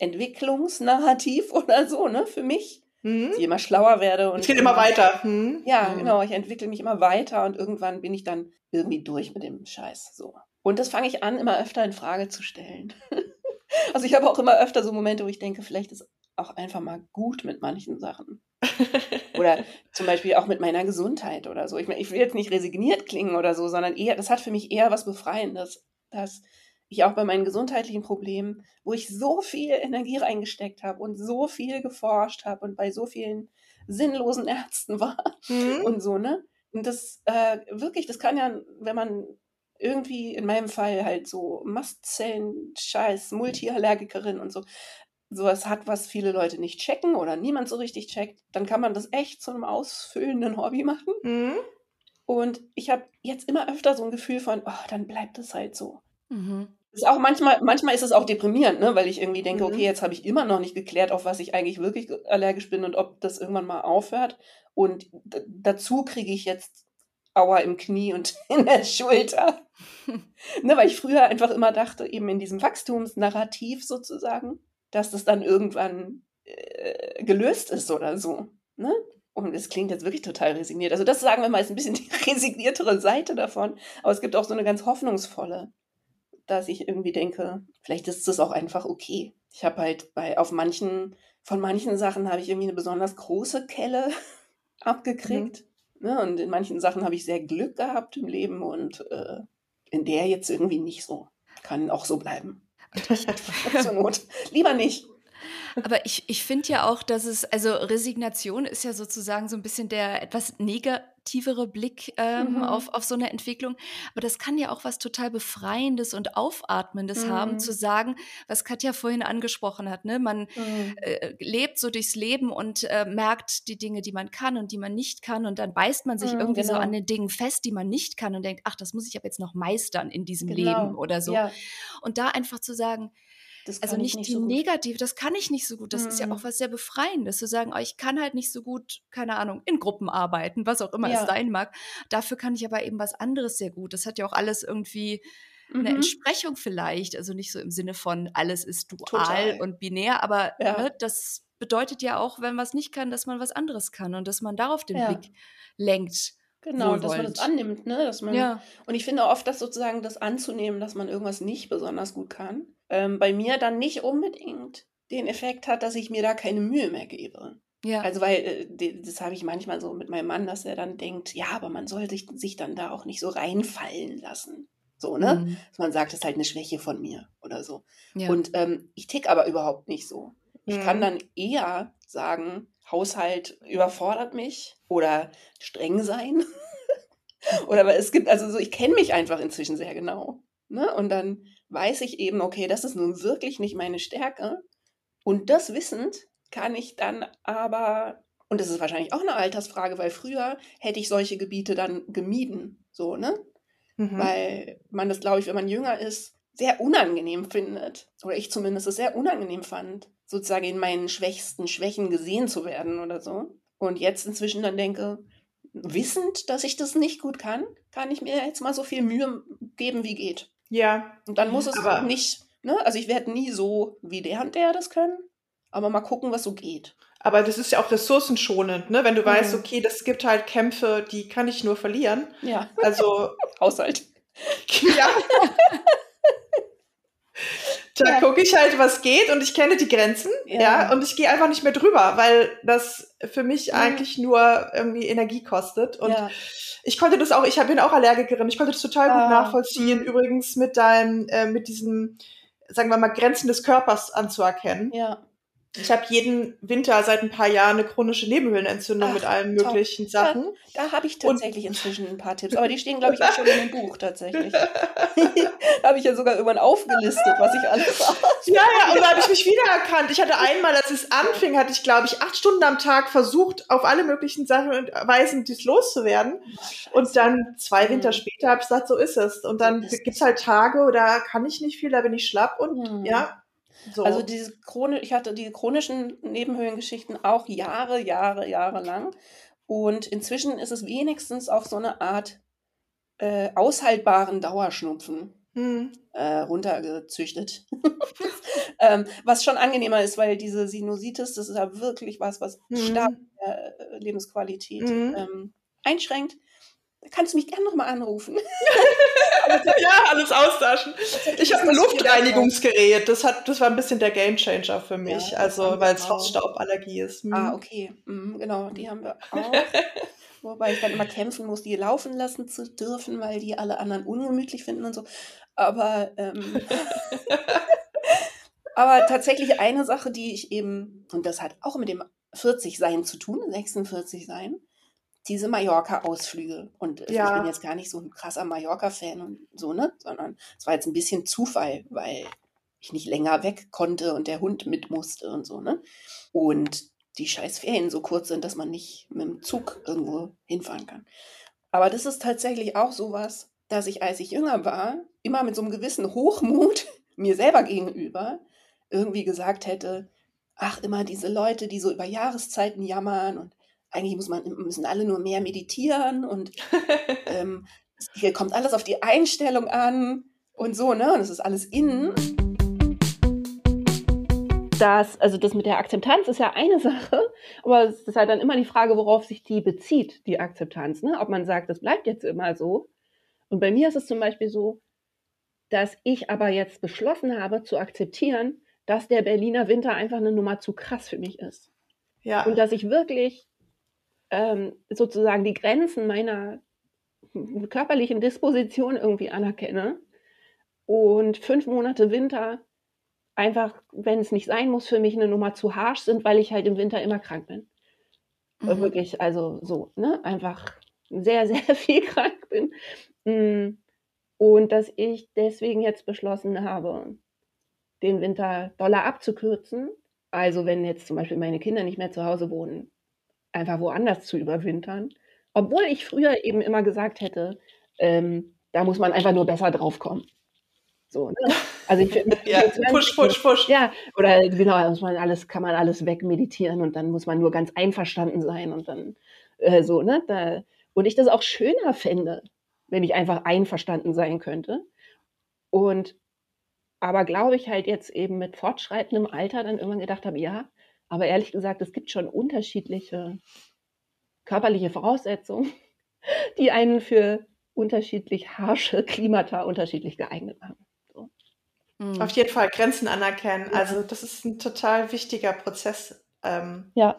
Entwicklungsnarrativ oder so, ne, für mich. Mhm. Dass ich immer schlauer werde. Und ich immer weiter. Mhm. Ja, mhm. genau. Ich entwickle mich immer weiter und irgendwann bin ich dann irgendwie durch mit dem Scheiß. So. Und das fange ich an, immer öfter in Frage zu stellen. also ich habe auch immer öfter so Momente, wo ich denke, vielleicht ist auch einfach mal gut mit manchen Sachen. oder zum Beispiel auch mit meiner Gesundheit oder so. Ich, ich will jetzt nicht resigniert klingen oder so, sondern eher, das hat für mich eher was Befreiendes, dass ich auch bei meinen gesundheitlichen Problemen, wo ich so viel Energie reingesteckt habe und so viel geforscht habe und bei so vielen sinnlosen Ärzten war mhm. und so, ne? Und das äh, wirklich, das kann ja, wenn man irgendwie in meinem Fall halt so Mastzellen, Scheiß, Multiallergikerin und so, sowas hat, was viele Leute nicht checken oder niemand so richtig checkt, dann kann man das echt zu einem ausfüllenden Hobby machen. Mhm. Und ich habe jetzt immer öfter so ein Gefühl von, oh, dann bleibt es halt so. Mhm. Ist auch manchmal, manchmal ist es auch deprimierend, ne? weil ich irgendwie denke, mhm. okay, jetzt habe ich immer noch nicht geklärt, auf was ich eigentlich wirklich allergisch bin und ob das irgendwann mal aufhört. Und dazu kriege ich jetzt Aua im Knie und in der Schulter. ne, weil ich früher einfach immer dachte, eben in diesem Wachstumsnarrativ sozusagen, dass das dann irgendwann äh, gelöst ist oder so. Ne? Und es klingt jetzt wirklich total resigniert. Also das sagen wir mal, ist ein bisschen die resigniertere Seite davon. Aber es gibt auch so eine ganz hoffnungsvolle dass ich irgendwie denke, vielleicht ist es auch einfach okay. Ich habe halt bei auf manchen, von manchen Sachen habe ich irgendwie eine besonders große Kelle abgekriegt. Mhm. Ne? Und in manchen Sachen habe ich sehr Glück gehabt im Leben und äh, in der jetzt irgendwie nicht so. Kann auch so bleiben. Zur Not. Lieber nicht. Aber ich, ich finde ja auch, dass es, also Resignation ist ja sozusagen so ein bisschen der etwas negativere Blick ähm, mhm. auf, auf so eine Entwicklung. Aber das kann ja auch was total Befreiendes und Aufatmendes mhm. haben, zu sagen, was Katja vorhin angesprochen hat. Ne? Man mhm. äh, lebt so durchs Leben und äh, merkt die Dinge, die man kann und die man nicht kann. Und dann beißt man sich mhm, irgendwie genau. so an den Dingen fest, die man nicht kann und denkt, ach, das muss ich aber jetzt noch meistern in diesem genau. Leben oder so. Ja. Und da einfach zu sagen, also nicht, nicht die so negative, das kann ich nicht so gut. Das mhm. ist ja auch mhm. was sehr Befreiendes, zu sagen, oh, ich kann halt nicht so gut, keine Ahnung, in Gruppen arbeiten, was auch immer ja. es sein mag. Dafür kann ich aber eben was anderes sehr gut. Das hat ja auch alles irgendwie eine mhm. Entsprechung vielleicht. Also nicht so im Sinne von, alles ist dual Total. und binär, aber ja. ne, das bedeutet ja auch, wenn man es nicht kann, dass man was anderes kann und dass man darauf den ja. Blick lenkt. Genau, dass man das annimmt, ne? Dass man, ja. Und ich finde oft, dass sozusagen das anzunehmen, dass man irgendwas nicht besonders gut kann, ähm, bei mir dann nicht unbedingt den Effekt hat, dass ich mir da keine Mühe mehr gebe. Ja. Also, weil äh, das habe ich manchmal so mit meinem Mann, dass er dann denkt, ja, aber man soll sich, sich dann da auch nicht so reinfallen lassen. So, ne? Mhm. Dass man sagt, das ist halt eine Schwäche von mir oder so. Ja. Und ähm, ich tick aber überhaupt nicht so. Ich mhm. kann dann eher sagen, Haushalt überfordert mich oder streng sein. oder aber es gibt, also so, ich kenne mich einfach inzwischen sehr genau. Ne? Und dann weiß ich eben, okay, das ist nun wirklich nicht meine Stärke. Und das wissend kann ich dann aber, und das ist wahrscheinlich auch eine Altersfrage, weil früher hätte ich solche Gebiete dann gemieden, so, ne? Mhm. Weil man das, glaube ich, wenn man jünger ist, sehr unangenehm findet. Oder ich zumindest es sehr unangenehm fand, sozusagen in meinen schwächsten Schwächen gesehen zu werden oder so. Und jetzt inzwischen dann denke, wissend, dass ich das nicht gut kann, kann ich mir jetzt mal so viel Mühe geben, wie geht. Ja. Und dann muss es aber nicht, ne? Also ich werde nie so wie der und der das können, aber mal gucken, was so geht. Aber das ist ja auch ressourcenschonend, ne? Wenn du mhm. weißt, okay, das gibt halt Kämpfe, die kann ich nur verlieren. Ja. Also. Haushalt. Ja. da ja. gucke ich halt, was geht und ich kenne die Grenzen, ja, ja und ich gehe einfach nicht mehr drüber, weil das für mich mhm. eigentlich nur irgendwie Energie kostet. Und ja. ich konnte das auch, ich bin auch Allergikerin, ich konnte das total gut ah. nachvollziehen, mhm. übrigens mit deinem, äh, mit diesem, sagen wir mal, Grenzen des Körpers anzuerkennen. Ja. Ich habe jeden Winter seit ein paar Jahren eine chronische Nebenhöhlenentzündung Ach, mit allen möglichen top. Sachen. Ja, da habe ich tatsächlich und inzwischen ein paar Tipps. Aber die stehen, glaube ich, auch schon in dem Buch tatsächlich. da habe ich ja sogar irgendwann aufgelistet, was ich alles habe. Ja, ja, und da habe ich mich wiedererkannt. Ich hatte einmal, als es anfing, hatte ich, glaube ich, acht Stunden am Tag versucht, auf alle möglichen Sachen und Weisen dies loszuwerden. Oh, und dann zwei Winter mhm. später habe ich gesagt, so ist es. Und dann gibt es halt Tage, da kann ich nicht viel, da bin ich schlapp und mhm. ja, so. Also diese Chroni ich hatte die chronischen Nebenhöhlengeschichten auch Jahre, Jahre, Jahre lang. Und inzwischen ist es wenigstens auf so eine Art äh, aushaltbaren Dauerschnupfen hm. äh, runtergezüchtet. ähm, was schon angenehmer ist, weil diese Sinusitis, das ist ja wirklich was, was hm. stark äh, Lebensqualität hm. ähm, einschränkt. Da kannst du mich gerne nochmal anrufen. ja, alles austauschen. Ich habe ein Luftreinigungsgerät. Das, hat, das war ein bisschen der Gamechanger für mich. Ja, also, weil es Hausstauballergie ist. Hm. Ah, okay. Mhm, genau, die haben wir auch. Wobei ich dann immer kämpfen muss, die laufen lassen zu dürfen, weil die alle anderen ungemütlich finden und so. Aber, ähm, aber tatsächlich eine Sache, die ich eben, und das hat auch mit dem 40-Sein zu tun, 46 sein, diese Mallorca-Ausflüge. Und ja. ich bin jetzt gar nicht so ein krasser Mallorca-Fan und so, ne? Sondern es war jetzt ein bisschen Zufall, weil ich nicht länger weg konnte und der Hund mit musste und so, ne? Und die scheiß Ferien so kurz sind, dass man nicht mit dem Zug irgendwo hinfahren kann. Aber das ist tatsächlich auch sowas, dass ich, als ich jünger war, immer mit so einem gewissen Hochmut mir selber gegenüber irgendwie gesagt hätte, ach, immer diese Leute, die so über Jahreszeiten jammern und eigentlich muss man, müssen alle nur mehr meditieren und ähm, hier kommt alles auf die Einstellung an und so, ne? Und es ist alles innen. Das, also das mit der Akzeptanz ist ja eine Sache, aber es ist halt dann immer die Frage, worauf sich die bezieht, die Akzeptanz. Ne? Ob man sagt, das bleibt jetzt immer so. Und bei mir ist es zum Beispiel so, dass ich aber jetzt beschlossen habe zu akzeptieren, dass der Berliner Winter einfach eine Nummer zu krass für mich ist. Ja. Und dass ich wirklich ähm, sozusagen die Grenzen meiner körperlichen Disposition irgendwie anerkenne und fünf Monate Winter einfach, wenn es nicht sein muss, für mich eine Nummer zu harsch sind, weil ich halt im Winter immer krank bin. Mhm. Wirklich, also so, ne? Einfach sehr, sehr viel krank bin. Mm. Und dass ich deswegen jetzt beschlossen habe, den Winter doller abzukürzen. Also wenn jetzt zum Beispiel meine Kinder nicht mehr zu Hause wohnen, einfach woanders zu überwintern. Obwohl ich früher eben immer gesagt hätte, ähm, da muss man einfach nur besser draufkommen. So, ne? Also ich ja, push, push, push. Ja, oder genau, muss man alles, kann man alles wegmeditieren und dann muss man nur ganz einverstanden sein und dann äh, so, ne? Da, und ich das auch schöner fände, wenn ich einfach einverstanden sein könnte. Und aber glaube ich halt jetzt eben mit fortschreitendem Alter dann irgendwann gedacht habe, ja, aber ehrlich gesagt, es gibt schon unterschiedliche körperliche Voraussetzungen, die einen für unterschiedlich harsche Klimata unterschiedlich geeignet machen. So. Hm. Auf jeden Fall Grenzen anerkennen. Also das ist ein total wichtiger Prozess Ähm, ja.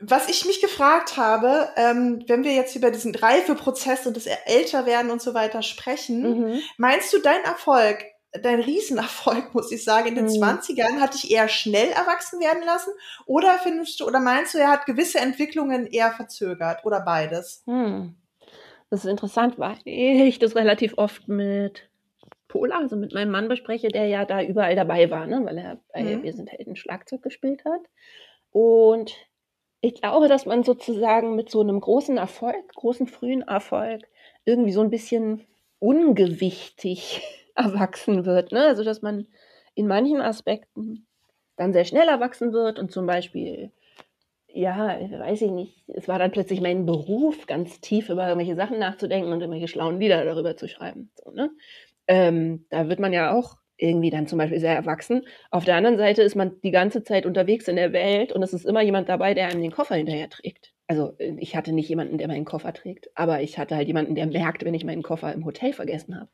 Was ich mich gefragt habe, ähm, wenn wir jetzt über diesen Reifeprozess und das Älterwerden und so weiter sprechen, mhm. meinst du, dein Erfolg, dein Riesenerfolg, muss ich sagen, in den mhm. 20ern hat dich eher schnell erwachsen werden lassen? Oder findest du, oder meinst du, er hat gewisse Entwicklungen eher verzögert oder beides? Mhm. Das ist interessant, weil ich das relativ oft mit Pola, also mit meinem Mann bespreche, der ja da überall dabei war, ne? weil er bei mhm. Wir sind Helden Schlagzeug gespielt hat. Und ich glaube, dass man sozusagen mit so einem großen Erfolg, großen frühen Erfolg, irgendwie so ein bisschen ungewichtig erwachsen wird. Ne? Also, dass man in manchen Aspekten dann sehr schnell erwachsen wird und zum Beispiel, ja, weiß ich nicht, es war dann plötzlich mein Beruf, ganz tief über irgendwelche Sachen nachzudenken und irgendwelche schlauen Lieder darüber zu schreiben. So, ne? ähm, da wird man ja auch irgendwie dann zum Beispiel sehr erwachsen. Auf der anderen Seite ist man die ganze Zeit unterwegs in der Welt und es ist immer jemand dabei, der einem den Koffer hinterher trägt. Also ich hatte nicht jemanden, der meinen Koffer trägt, aber ich hatte halt jemanden, der merkt, wenn ich meinen Koffer im Hotel vergessen habe.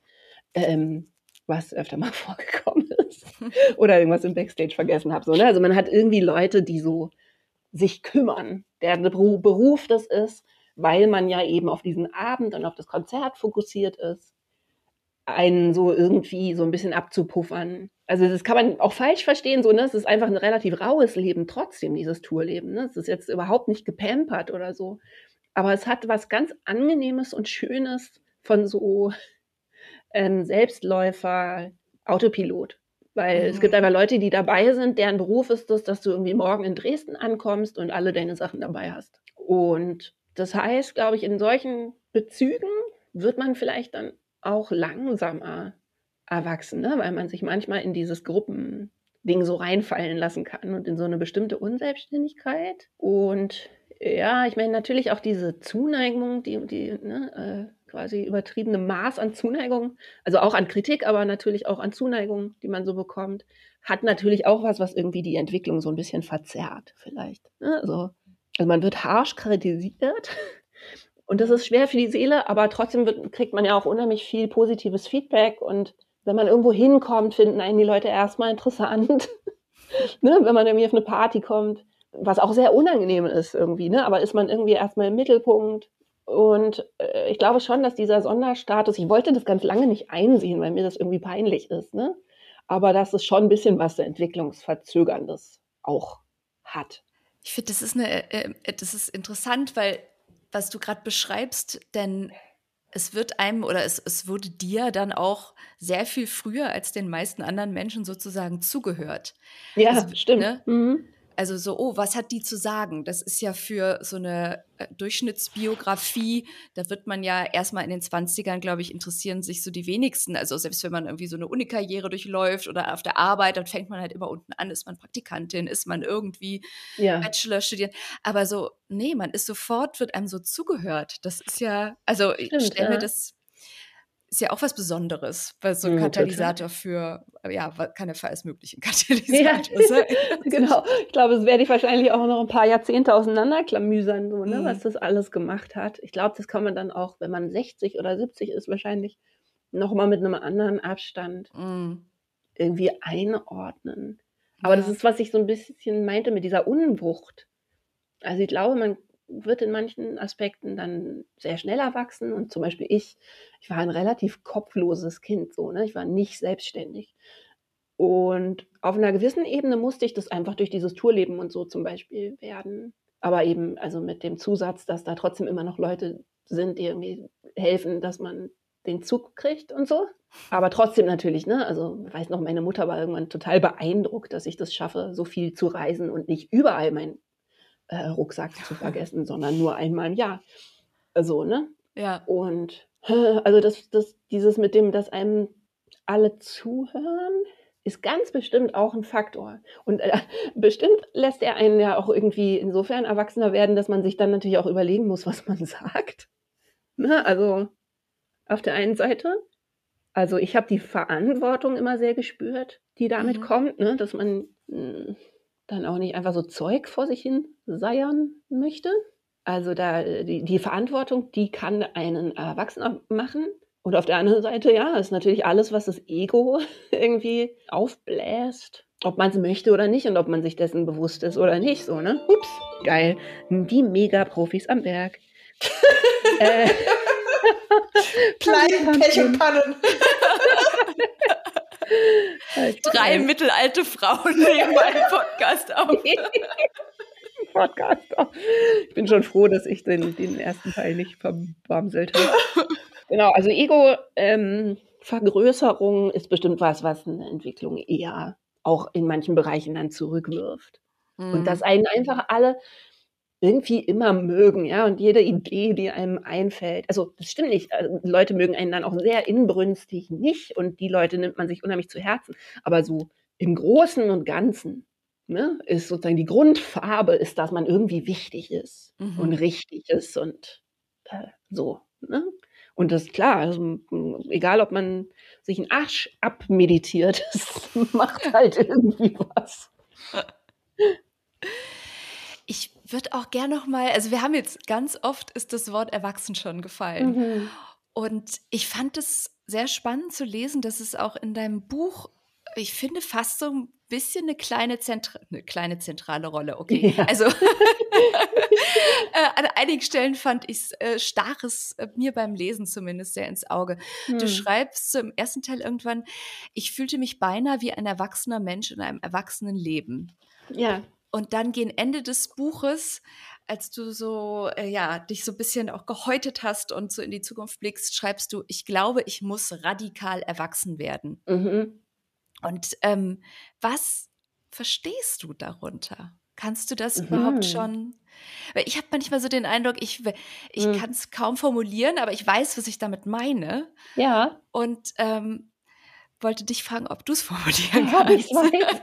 Ähm, was öfter mal vorgekommen ist. Oder irgendwas im Backstage vergessen habe. So, ne? Also man hat irgendwie Leute, die so sich kümmern, deren Beruf das ist, weil man ja eben auf diesen Abend und auf das Konzert fokussiert ist einen so irgendwie so ein bisschen abzupuffern. Also das kann man auch falsch verstehen, so, ne? Es ist einfach ein relativ raues Leben trotzdem, dieses Tourleben. Ne? Es ist jetzt überhaupt nicht gepampert oder so. Aber es hat was ganz Angenehmes und Schönes von so ähm, Selbstläufer, Autopilot. Weil mhm. es gibt einfach Leute, die dabei sind, deren Beruf ist es, dass du irgendwie morgen in Dresden ankommst und alle deine Sachen dabei hast. Und das heißt, glaube ich, in solchen Bezügen wird man vielleicht dann auch langsamer erwachsen, ne? weil man sich manchmal in dieses Gruppending so reinfallen lassen kann und in so eine bestimmte Unselbstständigkeit. Und ja, ich meine natürlich auch diese Zuneigung, die, die ne, äh, quasi übertriebene Maß an Zuneigung, also auch an Kritik, aber natürlich auch an Zuneigung, die man so bekommt, hat natürlich auch was, was irgendwie die Entwicklung so ein bisschen verzerrt, vielleicht. Ne? Also, also man wird harsch kritisiert und das ist schwer für die Seele, aber trotzdem wird, kriegt man ja auch unheimlich viel positives Feedback. Und wenn man irgendwo hinkommt, finden einen die Leute erstmal interessant. ne? Wenn man irgendwie auf eine Party kommt, was auch sehr unangenehm ist irgendwie, ne? aber ist man irgendwie erstmal im Mittelpunkt. Und äh, ich glaube schon, dass dieser Sonderstatus, ich wollte das ganz lange nicht einsehen, weil mir das irgendwie peinlich ist, ne? aber dass es schon ein bisschen was Entwicklungsverzögerndes auch hat. Ich finde, das ist eine, äh, äh das ist interessant, weil was du gerade beschreibst, denn es wird einem oder es, es wurde dir dann auch sehr viel früher als den meisten anderen Menschen sozusagen zugehört. Ja, also, stimmt. Ne? Mhm. Also so, oh, was hat die zu sagen? Das ist ja für so eine äh, Durchschnittsbiografie, da wird man ja erstmal in den 20ern, glaube ich, interessieren sich so die wenigsten. Also selbst wenn man irgendwie so eine Unikarriere durchläuft oder auf der Arbeit, dann fängt man halt immer unten an, ist man Praktikantin, ist man irgendwie ja. Bachelor studieren. Aber so, nee, man ist sofort, wird einem so zugehört. Das ist ja, also Stimmt, ich stelle ja. mir das ist ja auch was Besonderes, weil so ein ja, Katalysator für, ja, kann ja für alles mögliche ein Katalysator sein. genau. Ich glaube, es werde ich wahrscheinlich auch noch ein paar Jahrzehnte auseinanderklamüsern, so, ne, mhm. was das alles gemacht hat. Ich glaube, das kann man dann auch, wenn man 60 oder 70 ist, wahrscheinlich nochmal mit einem anderen Abstand mhm. irgendwie einordnen. Aber ja. das ist, was ich so ein bisschen meinte mit dieser Unwucht. Also ich glaube, man wird in manchen Aspekten dann sehr schnell erwachsen. Und zum Beispiel ich, ich war ein relativ kopfloses Kind, so, ne? Ich war nicht selbstständig. Und auf einer gewissen Ebene musste ich das einfach durch dieses Tourleben und so zum Beispiel werden. Aber eben, also mit dem Zusatz, dass da trotzdem immer noch Leute sind, die irgendwie helfen, dass man den Zug kriegt und so. Aber trotzdem natürlich, ne? Also, ich weiß noch, meine Mutter war irgendwann total beeindruckt, dass ich das schaffe, so viel zu reisen und nicht überall mein äh, Rucksack zu vergessen, sondern nur einmal im Jahr. So, ne? Ja. Und also das, das, dieses mit dem, dass einem alle zuhören, ist ganz bestimmt auch ein Faktor. Und äh, bestimmt lässt er einen ja auch irgendwie insofern erwachsener werden, dass man sich dann natürlich auch überlegen muss, was man sagt. Ne? Also auf der einen Seite, also ich habe die Verantwortung immer sehr gespürt, die damit mhm. kommt, ne? dass man mh, hm, dann auch nicht einfach so Zeug vor sich hin seiern möchte. Also da die, die Verantwortung, die kann einen Erwachsener machen. Und auf der anderen Seite, ja, ist natürlich alles, was das Ego irgendwie aufbläst, ob man es möchte oder nicht und ob man sich dessen bewusst ist oder nicht. So, ne? Ups, geil. Die Mega-Profis am Werk. äh, Pleiten, Pech und Pannen. Drei mittelalte Frauen nehmen einen Podcast auf. Podcast. Ich bin schon froh, dass ich den, den ersten Teil nicht verbamselt habe. Genau, also Ego-Vergrößerung ähm, ist bestimmt was, was eine Entwicklung eher auch in manchen Bereichen dann zurückwirft. Mhm. Und dass einen einfach alle irgendwie immer mögen, ja, und jede Idee, die einem einfällt. Also, das stimmt nicht. Also, Leute mögen einen dann auch sehr inbrünstig nicht und die Leute nimmt man sich unheimlich zu Herzen. Aber so im Großen und Ganzen ne, ist sozusagen die Grundfarbe, ist, dass man irgendwie wichtig ist mhm. und richtig ist und äh, so. Ne? Und das ist klar, also, egal ob man sich einen Arsch abmeditiert, es macht halt irgendwie was. Würde auch gerne noch mal, also wir haben jetzt ganz oft ist das Wort erwachsen schon gefallen. Mhm. Und ich fand es sehr spannend zu lesen, dass es auch in deinem Buch, ich finde, fast so ein bisschen eine kleine, Zentra eine kleine zentrale Rolle. Okay, ja. also äh, an einigen Stellen fand ich es äh, starres, äh, mir beim Lesen zumindest sehr ins Auge. Hm. Du schreibst im ersten Teil irgendwann, ich fühlte mich beinahe wie ein erwachsener Mensch in einem erwachsenen Leben. Ja. Und dann gegen Ende des Buches, als du so, äh, ja, dich so ein bisschen auch gehäutet hast und so in die Zukunft blickst, schreibst du, ich glaube, ich muss radikal erwachsen werden. Mhm. Und ähm, was verstehst du darunter? Kannst du das mhm. überhaupt schon? Weil ich habe manchmal so den Eindruck, ich, ich mhm. kann es kaum formulieren, aber ich weiß, was ich damit meine. Ja. Und ähm, wollte dich fragen, ob du es formulieren ja, kannst. Weiß.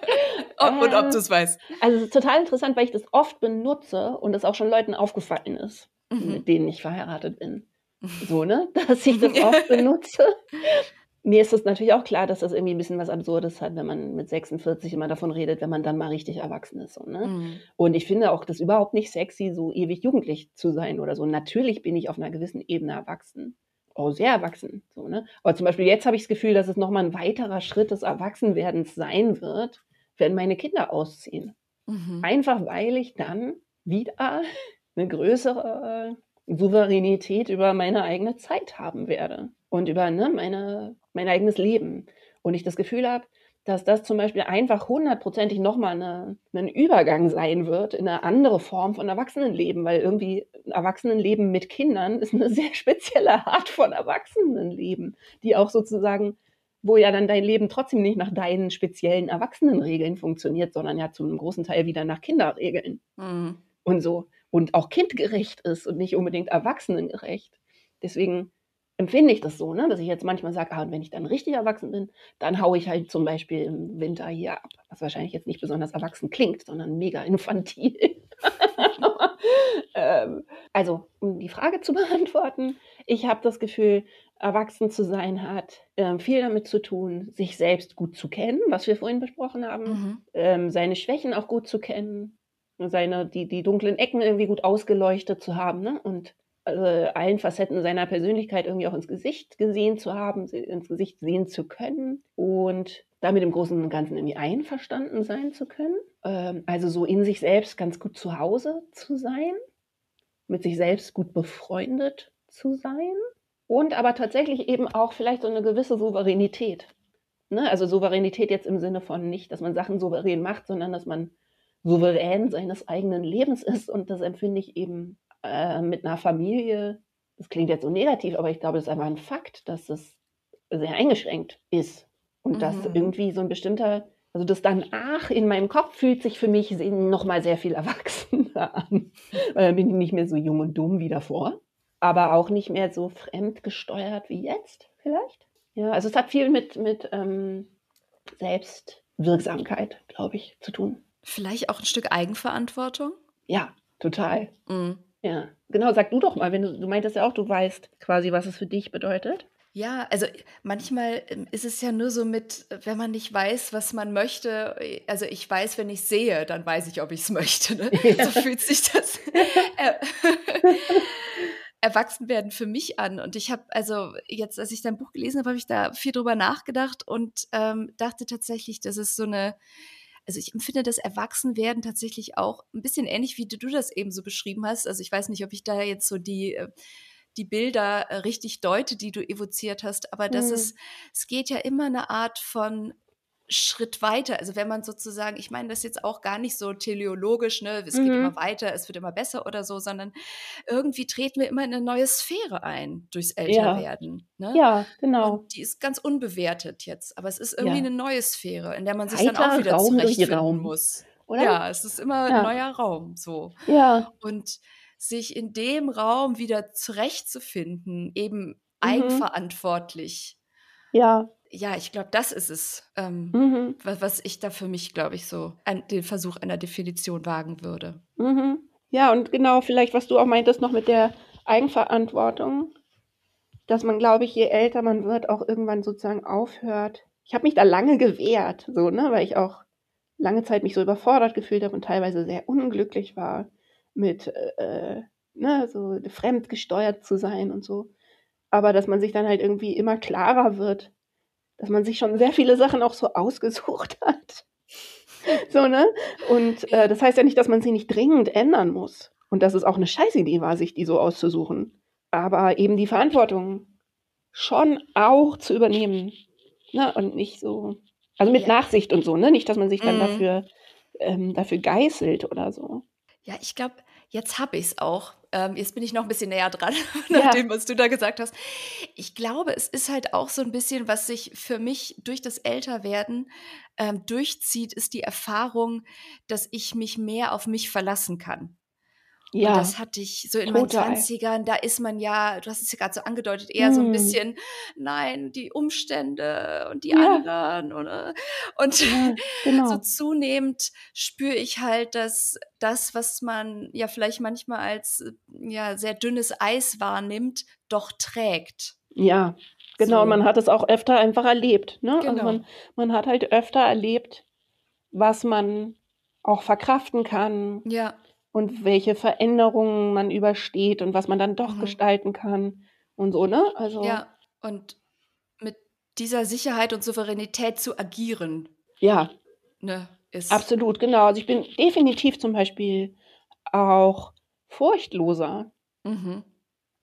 ob, und ob du es weißt. Also es ist total interessant, weil ich das oft benutze und es auch schon Leuten aufgefallen ist, mhm. mit denen ich verheiratet bin. So, ne? Dass ich das oft benutze. Mir ist es natürlich auch klar, dass das irgendwie ein bisschen was Absurdes hat, wenn man mit 46 immer davon redet, wenn man dann mal richtig erwachsen ist. So, ne? Mhm. Und ich finde auch das überhaupt nicht sexy, so ewig jugendlich zu sein oder so. Natürlich bin ich auf einer gewissen Ebene erwachsen oh, sehr erwachsen. So, ne? Aber zum Beispiel jetzt habe ich das Gefühl, dass es nochmal ein weiterer Schritt des Erwachsenwerdens sein wird, wenn meine Kinder ausziehen. Mhm. Einfach weil ich dann wieder eine größere Souveränität über meine eigene Zeit haben werde und über ne, meine, mein eigenes Leben. Und ich das Gefühl habe, dass das zum Beispiel einfach hundertprozentig nochmal eine, ein Übergang sein wird in eine andere Form von Erwachsenenleben, weil irgendwie Erwachsenenleben mit Kindern ist eine sehr spezielle Art von Erwachsenenleben, die auch sozusagen, wo ja dann dein Leben trotzdem nicht nach deinen speziellen Erwachsenenregeln funktioniert, sondern ja zum großen Teil wieder nach Kinderregeln mhm. und so und auch kindgerecht ist und nicht unbedingt erwachsenengerecht. Deswegen empfinde ich das so, ne? dass ich jetzt manchmal sage, ah, und wenn ich dann richtig erwachsen bin, dann haue ich halt zum Beispiel im Winter hier ab. Was wahrscheinlich jetzt nicht besonders erwachsen klingt, sondern mega infantil. ähm, also, um die Frage zu beantworten, ich habe das Gefühl, erwachsen zu sein hat äh, viel damit zu tun, sich selbst gut zu kennen, was wir vorhin besprochen haben, mhm. ähm, seine Schwächen auch gut zu kennen, seine, die, die dunklen Ecken irgendwie gut ausgeleuchtet zu haben ne? und äh, allen Facetten seiner Persönlichkeit irgendwie auch ins Gesicht gesehen zu haben, ins Gesicht sehen zu können und damit im Großen und Ganzen irgendwie einverstanden sein zu können. Ähm, also so in sich selbst ganz gut zu Hause zu sein, mit sich selbst gut befreundet zu sein und aber tatsächlich eben auch vielleicht so eine gewisse Souveränität. Ne? Also Souveränität jetzt im Sinne von nicht, dass man Sachen souverän macht, sondern dass man souverän seines eigenen Lebens ist und das empfinde ich eben äh, mit einer Familie, das klingt jetzt so negativ, aber ich glaube, es ist einfach ein Fakt, dass es sehr eingeschränkt ist und mhm. dass irgendwie so ein bestimmter, also das danach in meinem Kopf fühlt sich für mich nochmal sehr viel erwachsener an, weil dann bin ich nicht mehr so jung und dumm wie davor, aber auch nicht mehr so fremdgesteuert wie jetzt vielleicht. Ja, also es hat viel mit, mit ähm, Selbstwirksamkeit, glaube ich, zu tun. Vielleicht auch ein Stück Eigenverantwortung? Ja, total. Mhm. Ja, genau, sag du doch mal, wenn du, du meintest ja auch, du weißt quasi, was es für dich bedeutet. Ja, also manchmal ähm, ist es ja nur so mit, wenn man nicht weiß, was man möchte. Also ich weiß, wenn ich sehe, dann weiß ich, ob ich es möchte. Ne? Ja. So fühlt sich das Erwachsenwerden für mich an. Und ich habe, also jetzt, als ich dein Buch gelesen habe, habe ich da viel drüber nachgedacht und ähm, dachte tatsächlich, dass es so eine also ich empfinde das Erwachsenwerden tatsächlich auch ein bisschen ähnlich, wie du das eben so beschrieben hast. Also ich weiß nicht, ob ich da jetzt so die äh, die Bilder äh, richtig deute, die du evoziert hast, aber das mhm. ist, es geht ja immer eine Art von Schritt weiter. Also wenn man sozusagen, ich meine das jetzt auch gar nicht so teleologisch, ne, es mhm. geht immer weiter, es wird immer besser oder so, sondern irgendwie treten wir immer in eine neue Sphäre ein durchs Älterwerden. Ja, ne? ja genau. Und die ist ganz unbewertet jetzt, aber es ist irgendwie ja. eine neue Sphäre, in der man sich Weiter dann auch wieder Raum zurechtfinden Raum. muss. Oder? Ja, es ist immer ja. ein neuer Raum, so. Ja. Und sich in dem Raum wieder zurechtzufinden, eben mhm. eigenverantwortlich. Ja ja, ich glaube, das ist es, ähm, mhm. was, was, ich da für mich, glaube ich, so an den Versuch einer Definition wagen würde. Mhm. Ja, und genau, vielleicht, was du auch meintest, noch mit der Eigenverantwortung, dass man, glaube ich, je älter man wird, auch irgendwann sozusagen aufhört. Ich habe mich da lange gewehrt, so, ne, weil ich auch lange Zeit mich so überfordert gefühlt habe und teilweise sehr unglücklich war mit, äh, ne, so fremdgesteuert zu sein und so. Aber dass man sich dann halt irgendwie immer klarer wird, dass man sich schon sehr viele Sachen auch so ausgesucht hat. so, ne? Und äh, das heißt ja nicht, dass man sie nicht dringend ändern muss. Und dass es auch eine Scheißidee war, sich die so auszusuchen. Aber eben die Verantwortung schon auch zu übernehmen. Ne? Und nicht so. Also mit ja. Nachsicht und so, ne? Nicht, dass man sich dann mhm. dafür, ähm, dafür geißelt oder so. Ja, ich glaube, jetzt habe ich es auch. Ähm, jetzt bin ich noch ein bisschen näher dran, nach dem, was du da gesagt hast. Ich glaube, es ist halt auch so ein bisschen, was sich für mich durch das Älterwerden ähm, durchzieht, ist die Erfahrung, dass ich mich mehr auf mich verlassen kann. Ja. Und das hatte ich so in total. meinen 20ern, da ist man ja, du hast es ja gerade so angedeutet, eher hm. so ein hm. bisschen, nein, die Umstände und die ja. anderen. Oder? Und ja, genau. so zunehmend spüre ich halt, dass das, was man ja vielleicht manchmal als ja, sehr dünnes Eis wahrnimmt, doch trägt. Ja, genau, so. man hat es auch öfter einfach erlebt. Ne? Also genau. Also man, man hat halt öfter erlebt, was man auch verkraften kann. Ja und welche Veränderungen man übersteht und was man dann doch mhm. gestalten kann und so, ne? Also ja, und mit dieser Sicherheit und Souveränität zu agieren. Ja. Ne, ist Absolut, genau. Also ich bin definitiv zum Beispiel auch furchtloser mhm.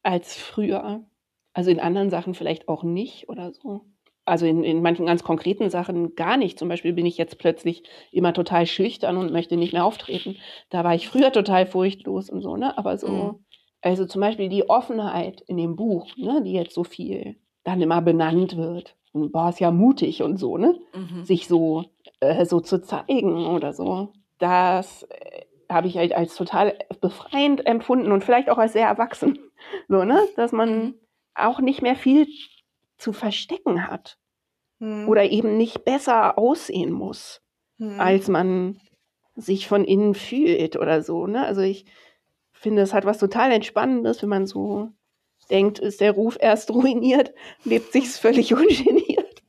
als früher. Also in anderen Sachen vielleicht auch nicht oder so also in, in manchen ganz konkreten Sachen gar nicht. Zum Beispiel bin ich jetzt plötzlich immer total schüchtern und möchte nicht mehr auftreten. Da war ich früher total furchtlos und so, ne? Aber so, mhm. also zum Beispiel die Offenheit in dem Buch, ne, die jetzt so viel dann immer benannt wird. Und boah, ist ja mutig und so, ne? Mhm. Sich so, äh, so zu zeigen oder so. Das äh, habe ich halt als total befreiend empfunden und vielleicht auch als sehr erwachsen. So, ne? Dass man mhm. auch nicht mehr viel zu verstecken hat. Hm. Oder eben nicht besser aussehen muss, hm. als man sich von innen fühlt oder so. Ne? Also ich finde, es hat was total Entspannendes, wenn man so denkt, ist der Ruf erst ruiniert, lebt sich's völlig ungeniert.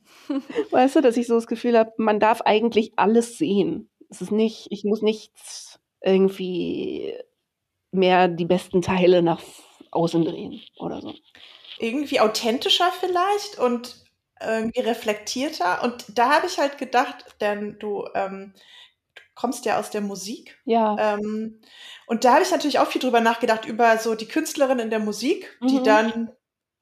weißt du, dass ich so das Gefühl habe, man darf eigentlich alles sehen. Es ist nicht, ich muss nichts irgendwie mehr die besten Teile nach außen drehen oder so irgendwie authentischer vielleicht und irgendwie reflektierter. Und da habe ich halt gedacht, denn du, ähm, du kommst ja aus der Musik. Ja. Ähm, und da habe ich natürlich auch viel drüber nachgedacht, über so die Künstlerin in der Musik, die mhm. dann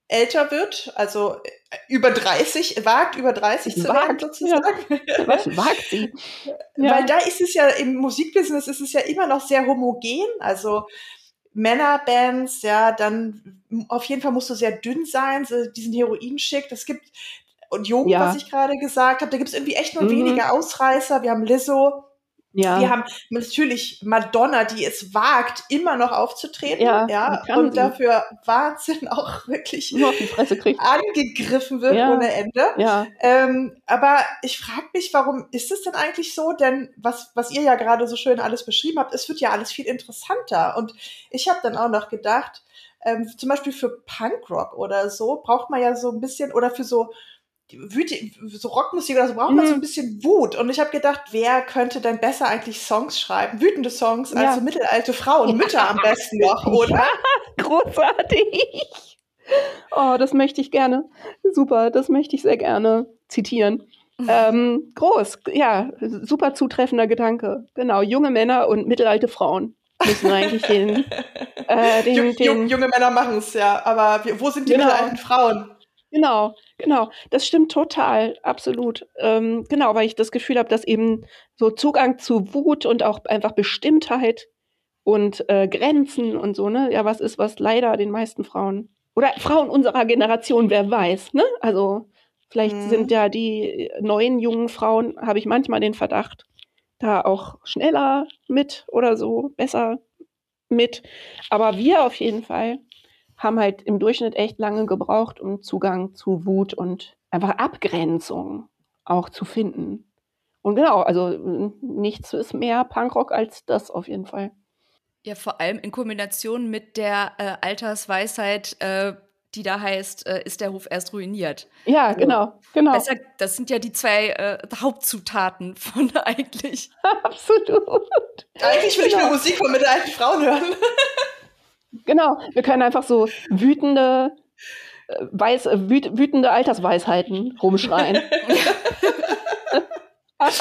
älter wird, also äh, über 30, wagt über 30 zu werden sozusagen. Ja. Was wagt sie? Ja. Weil da ist es ja im Musikbusiness ist es ja immer noch sehr homogen, also Männerbands, ja, dann auf jeden Fall musst du sehr dünn sein, so diesen Heroinschick. Das gibt und Jugend, ja. was ich gerade gesagt habe, da gibt es irgendwie echt nur mhm. wenige Ausreißer. Wir haben Lizzo, ja. Wir haben natürlich Madonna, die es wagt, immer noch aufzutreten, ja, ja und sie. dafür Wahnsinn auch wirklich angegriffen wird ja. ohne Ende. Ja. Ähm, aber ich frage mich, warum ist es denn eigentlich so? Denn was, was ihr ja gerade so schön alles beschrieben habt, es wird ja alles viel interessanter. Und ich habe dann auch noch gedacht, ähm, zum Beispiel für Punkrock oder so braucht man ja so ein bisschen, oder für so wütig, so Rockmusik oder so braucht man mhm. so ein bisschen Wut. Und ich habe gedacht, wer könnte denn besser eigentlich Songs schreiben, wütende Songs, als ja. so mittelalte Frauen, Mütter am besten noch, oder? Ja, großartig. Oh, das möchte ich gerne. Super, das möchte ich sehr gerne zitieren. ähm, groß, ja, super zutreffender Gedanke. Genau, junge Männer und mittelalte Frauen müssen eigentlich den, äh, den, den junge Männer machen es ja, aber wo sind die genau. mittelalten Frauen? Genau, genau. Das stimmt total, absolut. Ähm, genau, weil ich das Gefühl habe, dass eben so Zugang zu Wut und auch einfach Bestimmtheit und äh, Grenzen und so, ne, ja, was ist, was leider den meisten Frauen oder Frauen unserer Generation, wer weiß, ne? Also vielleicht mhm. sind ja die neuen jungen Frauen, habe ich manchmal den Verdacht, da auch schneller mit oder so, besser mit. Aber wir auf jeden Fall haben halt im Durchschnitt echt lange gebraucht, um Zugang zu Wut und einfach Abgrenzung auch zu finden. Und genau, also nichts ist mehr Punkrock als das auf jeden Fall. Ja, vor allem in Kombination mit der äh, Altersweisheit, äh, die da heißt, äh, ist der Hof erst ruiniert. Ja, genau, genau. Besser, das sind ja die zwei äh, Hauptzutaten von eigentlich. Absolut. Eigentlich will genau. ich nur Musik von mit alten Frauen hören. genau, wir können einfach so wütende, äh, weiß, äh, wüt, wütende Altersweisheiten rumschreien.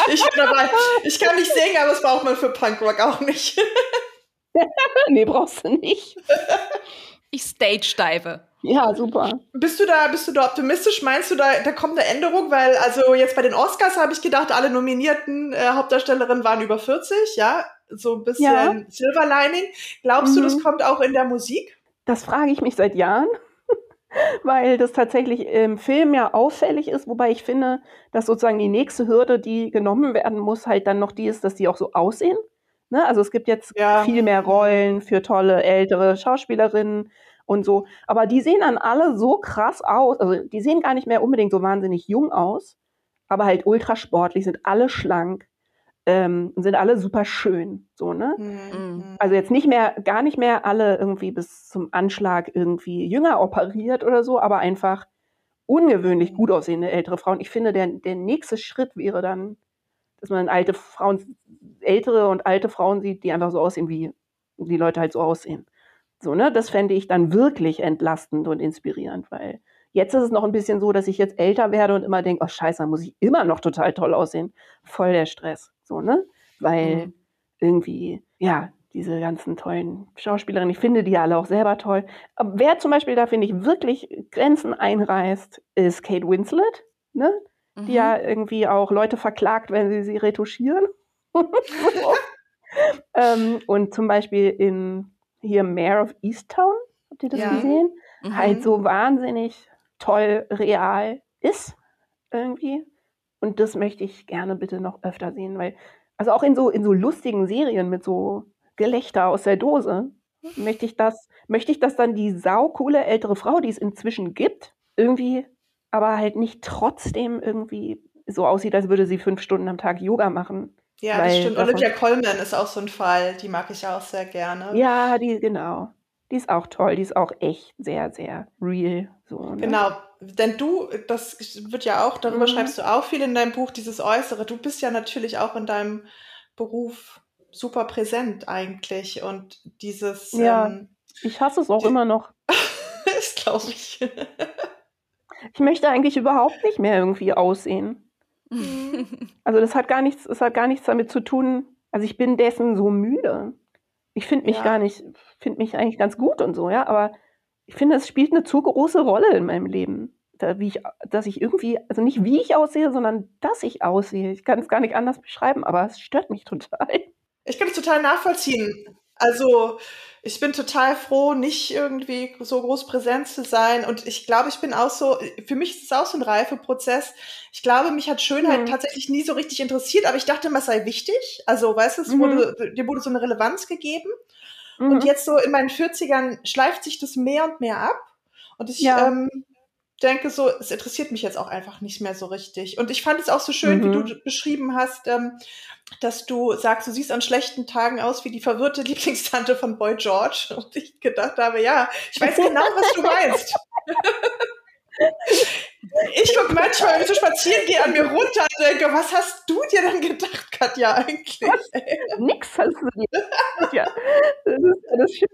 ich, bin dabei. ich kann nicht singen, aber das braucht man für Punkrock auch nicht. nee, brauchst du nicht. Ich stage-dive. Ja, super. Bist du da, bist du da optimistisch? Meinst du, da, da kommt eine Änderung? Weil, also jetzt bei den Oscars habe ich gedacht, alle nominierten äh, Hauptdarstellerinnen waren über 40, ja? So ein bisschen ja. Silver Lining. Glaubst mhm. du, das mhm. kommt auch in der Musik? Das frage ich mich seit Jahren, weil das tatsächlich im Film ja auffällig ist, wobei ich finde, dass sozusagen die nächste Hürde, die genommen werden muss, halt dann noch die ist, dass die auch so aussehen. Ne? Also es gibt jetzt ja. viel mehr Rollen für tolle ältere Schauspielerinnen und so. Aber die sehen dann alle so krass aus. Also die sehen gar nicht mehr unbedingt so wahnsinnig jung aus, aber halt ultra sportlich, sind alle schlank, ähm, sind alle super schön. So, ne? Mhm. Also jetzt nicht mehr, gar nicht mehr alle irgendwie bis zum Anschlag irgendwie jünger operiert oder so, aber einfach ungewöhnlich gut aussehende ältere Frauen. Ich finde, der, der nächste Schritt wäre dann, dass man alte Frauen, ältere und alte Frauen sieht, die einfach so aussehen, wie die Leute halt so aussehen. So, ne, das fände ich dann wirklich entlastend und inspirierend, weil jetzt ist es noch ein bisschen so, dass ich jetzt älter werde und immer denke, oh scheiße, dann muss ich immer noch total toll aussehen. Voll der Stress. So, ne? Weil mhm. irgendwie, ja, diese ganzen tollen Schauspielerinnen, ich finde die alle auch selber toll. Aber wer zum Beispiel da, finde ich, wirklich Grenzen einreißt, ist Kate Winslet, ne? Mhm. Die ja irgendwie auch Leute verklagt, wenn sie sie retuschieren. ähm, und zum Beispiel in hier Mayor of Easttown, habt ihr das ja. gesehen? Mhm. Halt so wahnsinnig toll real ist irgendwie. Und das möchte ich gerne bitte noch öfter sehen, weil, also auch in so, in so lustigen Serien mit so Gelächter aus der Dose, möchte ich das, möchte ich, dass dann die saukoole ältere Frau, die es inzwischen gibt, irgendwie, aber halt nicht trotzdem irgendwie so aussieht, als würde sie fünf Stunden am Tag Yoga machen. Ja, das stimmt. Olivia Colman ist auch so ein Fall, die mag ich auch sehr gerne. Ja, die, genau. Die ist auch toll, die ist auch echt sehr, sehr real. So, ne? Genau, denn du, das wird ja auch, darüber mhm. schreibst du auch viel in deinem Buch, dieses Äußere. Du bist ja natürlich auch in deinem Beruf super präsent eigentlich und dieses. Ja, ähm, ich hasse es auch die, immer noch. das glaube ich. ich möchte eigentlich überhaupt nicht mehr irgendwie aussehen. Also das hat gar nichts, das hat gar nichts damit zu tun. Also ich bin dessen so müde. Ich finde mich ja. gar nicht, finde mich eigentlich ganz gut und so, ja, aber ich finde, es spielt eine zu große Rolle in meinem Leben. Da, wie ich, dass ich irgendwie, also nicht wie ich aussehe, sondern dass ich aussehe. Ich kann es gar nicht anders beschreiben, aber es stört mich total. Ich kann es total nachvollziehen. Also ich bin total froh, nicht irgendwie so groß präsent zu sein. Und ich glaube, ich bin auch so, für mich ist es auch so ein Reifeprozess. Ich glaube, mich hat Schönheit mhm. tatsächlich nie so richtig interessiert, aber ich dachte immer, es sei wichtig. Also, weißt du, es wurde, mhm. dir wurde so eine Relevanz gegeben. Mhm. Und jetzt so in meinen 40ern schleift sich das mehr und mehr ab. Und ich ja. ähm, denke so, es interessiert mich jetzt auch einfach nicht mehr so richtig. Und ich fand es auch so schön, mhm. wie du mhm. beschrieben hast, ähm, dass du sagst, du siehst an schlechten Tagen aus wie die verwirrte Lieblingstante von Boy George. Und ich gedacht habe, ja, ich weiß genau, was du meinst. Ich gucke manchmal, wenn ich so spazieren gehe, an mir runter und denke, was hast du dir denn gedacht, Katja, eigentlich? Nix hast du dir ja, das ist, das ist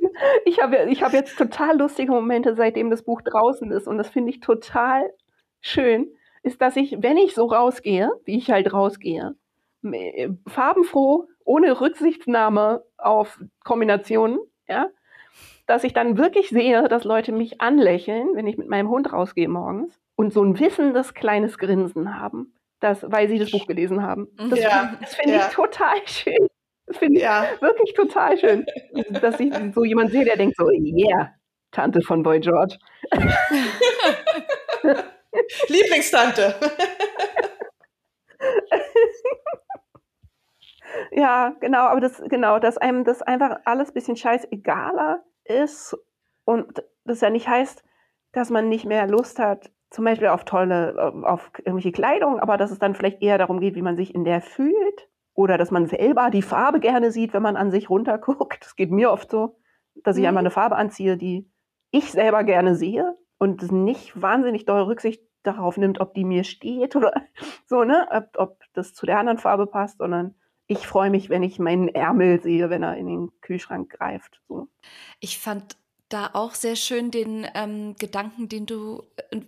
Ich habe ich hab jetzt total lustige Momente, seitdem das Buch draußen ist und das finde ich total schön. ist, dass ich, wenn ich so rausgehe, wie ich halt rausgehe, äh, farbenfroh, ohne Rücksichtnahme auf Kombinationen, ja, dass ich dann wirklich sehe, dass Leute mich anlächeln, wenn ich mit meinem Hund rausgehe morgens und so ein wissendes kleines Grinsen haben, das, weil sie das Buch gelesen haben. Das, ja, das finde ja. ich total schön. Das finde ich ja. wirklich total schön, dass ich so jemand sehe, der denkt so, yeah, Tante von Boy George. Lieblingstante. ja, genau, aber das, genau, dass einem das einfach alles ein bisschen scheißegaler ist und das ja nicht heißt, dass man nicht mehr Lust hat, zum Beispiel auf tolle, auf irgendwelche Kleidung, aber dass es dann vielleicht eher darum geht, wie man sich in der fühlt oder dass man selber die Farbe gerne sieht, wenn man an sich runterguckt. Das geht mir oft so, dass ich mhm. einmal eine Farbe anziehe, die ich selber gerne sehe und nicht wahnsinnig doll Rücksicht darauf nimmt, ob die mir steht oder so, ne, ob, ob das zu der anderen Farbe passt, sondern ich freue mich, wenn ich meinen Ärmel sehe, wenn er in den Kühlschrank greift. So. Ich fand da auch sehr schön den ähm, Gedanken, den du äh,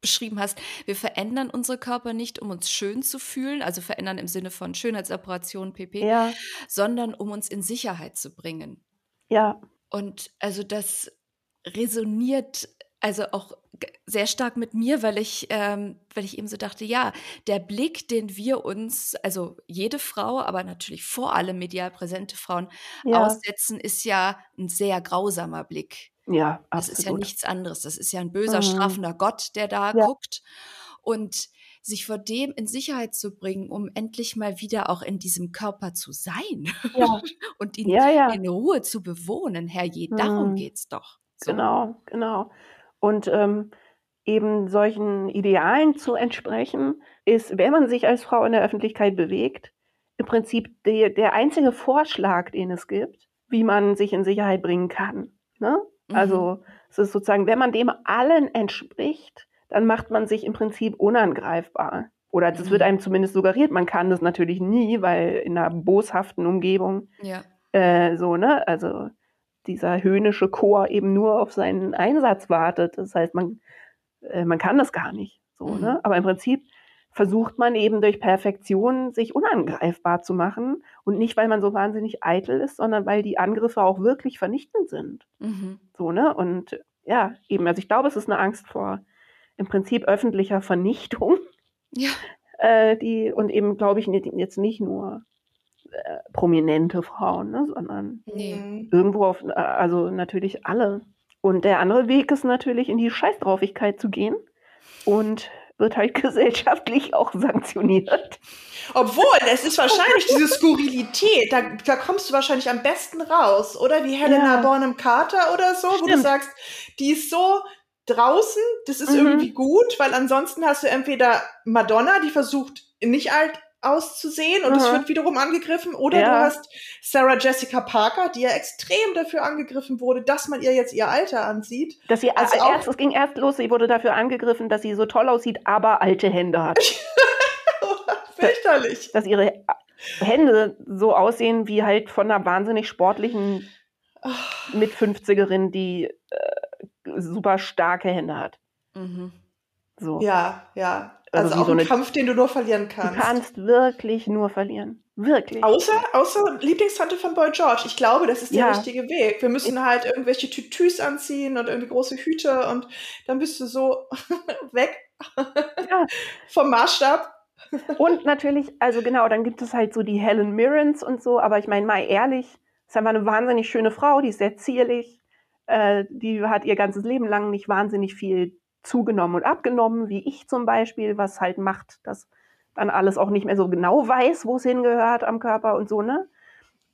beschrieben hast. Wir verändern unsere Körper nicht, um uns schön zu fühlen, also verändern im Sinne von Schönheitsoperation, pp, ja. sondern um uns in Sicherheit zu bringen. Ja. Und also das resoniert also auch sehr stark mit mir, weil ich, ähm, weil ich eben so dachte, ja, der Blick, den wir uns, also jede Frau, aber natürlich vor allem medial präsente Frauen ja. aussetzen, ist ja ein sehr grausamer Blick. Ja, absolut. Das ist ja nichts anderes. Das ist ja ein böser, mhm. strafender Gott, der da ja. guckt. Und sich vor dem in Sicherheit zu bringen, um endlich mal wieder auch in diesem Körper zu sein ja. und ihn ja, ja. in Ruhe zu bewohnen. Herrje, darum mhm. geht's doch. So. Genau, genau. Und ähm, eben solchen Idealen zu entsprechen, ist, wenn man sich als Frau in der Öffentlichkeit bewegt, im Prinzip die, der einzige Vorschlag, den es gibt, wie man sich in Sicherheit bringen kann. Ne? Mhm. Also es ist sozusagen, wenn man dem allen entspricht, dann macht man sich im Prinzip unangreifbar. Oder das mhm. wird einem zumindest suggeriert. Man kann das natürlich nie, weil in einer boshaften Umgebung ja. äh, so, ne? Also dieser höhnische Chor eben nur auf seinen Einsatz wartet. Das heißt, man, äh, man kann das gar nicht. So, ne? mhm. Aber im Prinzip versucht man eben durch Perfektion sich unangreifbar zu machen. Und nicht, weil man so wahnsinnig eitel ist, sondern weil die Angriffe auch wirklich vernichtend sind. Mhm. So, ne? Und ja, eben, also ich glaube, es ist eine Angst vor im Prinzip öffentlicher Vernichtung. Ja. Äh, die, und eben, glaube ich, jetzt nicht nur äh, prominente Frauen, ne, sondern nee. Irgendwo auf, äh, also natürlich alle. Und der andere Weg ist natürlich in die Scheißdraufigkeit zu gehen und wird halt gesellschaftlich auch sanktioniert. Obwohl, es ist wahrscheinlich diese Skurrilität, da, da kommst du wahrscheinlich am besten raus, oder? Wie Helena ja. Bonham Carter oder so, Stimmt. wo du sagst, die ist so draußen, das ist mhm. irgendwie gut, weil ansonsten hast du entweder Madonna, die versucht, nicht alt auszusehen und es wird wiederum angegriffen. Oder ja. du hast Sarah Jessica Parker, die ja extrem dafür angegriffen wurde, dass man ihr jetzt ihr Alter ansieht. Dass sie also erst, es ging erst los, sie wurde dafür angegriffen, dass sie so toll aussieht, aber alte Hände hat. Fürchterlich. Dass, dass ihre Hände so aussehen wie halt von einer wahnsinnig sportlichen mit 50erin, die äh, super starke Hände hat. Mhm. So. Ja, ja. Also, also auch so ein Kampf, den du nur verlieren kannst. Du kannst wirklich nur verlieren. Wirklich. Außer, außer Lieblingstante von Boy George. Ich glaube, das ist der ja. richtige Weg. Wir müssen halt irgendwelche Tütüs anziehen und irgendwie große Hüte und dann bist du so weg ja. vom Maßstab. und natürlich, also genau, dann gibt es halt so die Helen Mirrens und so, aber ich meine mal ehrlich, ist einfach eine wahnsinnig schöne Frau, die ist sehr zierlich, äh, die hat ihr ganzes Leben lang nicht wahnsinnig viel zugenommen und abgenommen, wie ich zum Beispiel, was halt macht, dass dann alles auch nicht mehr so genau weiß, wo es hingehört am Körper und so, ne?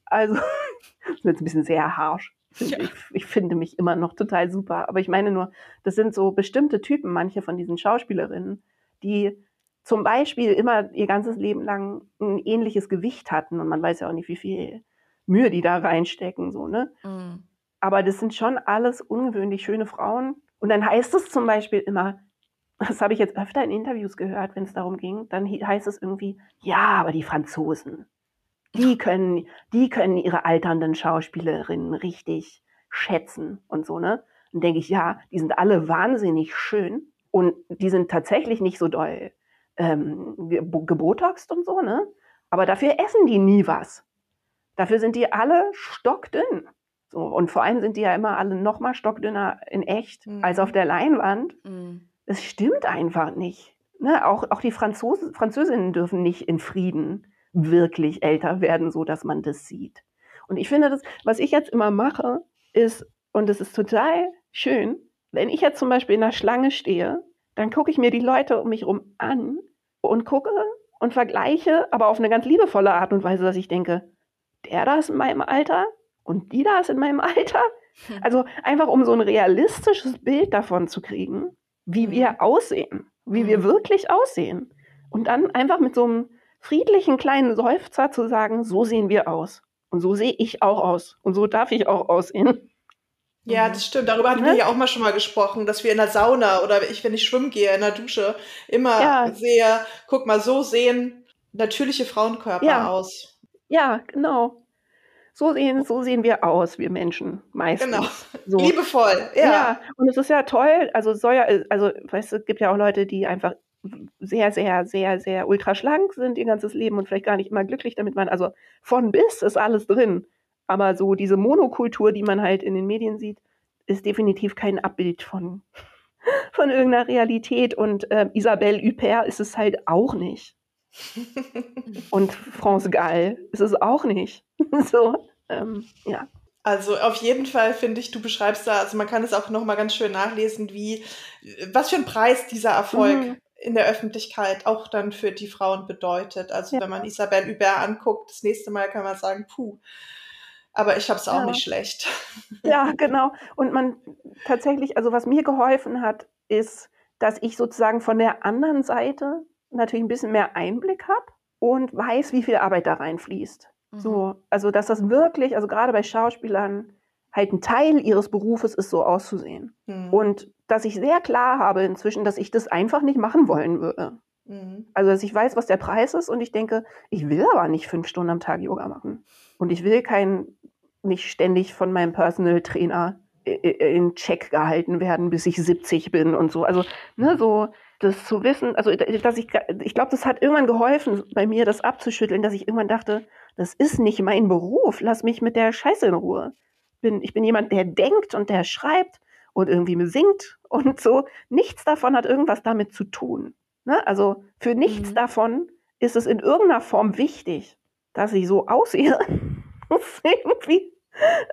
Also, das ist jetzt ein bisschen sehr harsch. Ja. Ich, ich, finde mich immer noch total super. Aber ich meine nur, das sind so bestimmte Typen, manche von diesen Schauspielerinnen, die zum Beispiel immer ihr ganzes Leben lang ein ähnliches Gewicht hatten und man weiß ja auch nicht, wie viel Mühe die da reinstecken, so, ne? Mhm. Aber das sind schon alles ungewöhnlich schöne Frauen, und dann heißt es zum Beispiel immer, das habe ich jetzt öfter in Interviews gehört, wenn es darum ging, dann heißt es irgendwie, ja, aber die Franzosen, die können, die können ihre alternden Schauspielerinnen richtig schätzen und so, ne? Dann denke ich, ja, die sind alle wahnsinnig schön und die sind tatsächlich nicht so doll ähm, gebotoxt und so, ne? Aber dafür essen die nie was. Dafür sind die alle stockdünn. So, und vor allem sind die ja immer alle noch mal stockdünner in echt mhm. als auf der Leinwand. Mhm. Es stimmt einfach nicht. Ne? Auch, auch die Franzos Französinnen dürfen nicht in Frieden wirklich älter werden, so dass man das sieht. Und ich finde, das, was ich jetzt immer mache, ist, und es ist total schön, wenn ich jetzt zum Beispiel in der Schlange stehe, dann gucke ich mir die Leute um mich herum an und gucke und vergleiche, aber auf eine ganz liebevolle Art und Weise, dass ich denke, der da ist in meinem Alter und die da ist in meinem Alter. Hm. Also einfach um so ein realistisches Bild davon zu kriegen, wie wir hm. aussehen, wie wir hm. wirklich aussehen. Und dann einfach mit so einem friedlichen kleinen Seufzer zu sagen, so sehen wir aus. Und so sehe ich auch aus. Und so darf ich auch aussehen. Ja, das stimmt. Darüber hatten ne? wir ja auch mal schon mal gesprochen, dass wir in der Sauna oder ich, wenn ich schwimmen gehe, in der Dusche, immer ja. sehe, guck mal, so sehen natürliche Frauenkörper ja. aus. Ja, genau. So sehen, so sehen wir aus, wir Menschen meistens. Genau. So. Liebevoll, ja. ja. Und es ist ja toll, also soll ja, also weißt du, es gibt ja auch Leute, die einfach sehr, sehr, sehr, sehr ultraschlank sind ihr ganzes Leben und vielleicht gar nicht immer glücklich damit waren. Also von bis ist alles drin. Aber so diese Monokultur, die man halt in den Medien sieht, ist definitiv kein Abbild von, von irgendeiner Realität. Und äh, Isabelle Huppert ist es halt auch nicht. Und France Gall ist es auch nicht. so, ähm, ja. Also auf jeden Fall finde ich, du beschreibst da, also man kann es auch noch mal ganz schön nachlesen, wie was für ein Preis dieser Erfolg mhm. in der Öffentlichkeit auch dann für die Frauen bedeutet. Also ja. wenn man Isabelle Hubert anguckt, das nächste Mal kann man sagen, puh, aber ich habe es auch ja. nicht schlecht. Ja, genau. Und man tatsächlich, also was mir geholfen hat, ist, dass ich sozusagen von der anderen Seite natürlich ein bisschen mehr Einblick habe und weiß, wie viel Arbeit da reinfließt. Mhm. So, also dass das wirklich, also gerade bei Schauspielern, halt ein Teil ihres Berufes ist, so auszusehen. Mhm. Und dass ich sehr klar habe inzwischen, dass ich das einfach nicht machen wollen würde. Mhm. Also, dass ich weiß, was der Preis ist und ich denke, ich will aber nicht fünf Stunden am Tag Yoga machen. Und ich will kein, nicht ständig von meinem Personal Trainer in Check gehalten werden, bis ich 70 bin und so. Also, ne, so, das zu wissen, also, dass ich, ich glaube, das hat irgendwann geholfen, bei mir das abzuschütteln, dass ich irgendwann dachte, das ist nicht mein Beruf, lass mich mit der Scheiße in Ruhe. Bin, ich bin jemand, der denkt und der schreibt und irgendwie singt und so. Nichts davon hat irgendwas damit zu tun. Ne? Also, für nichts mhm. davon ist es in irgendeiner Form wichtig, dass ich so aussehe. irgendwie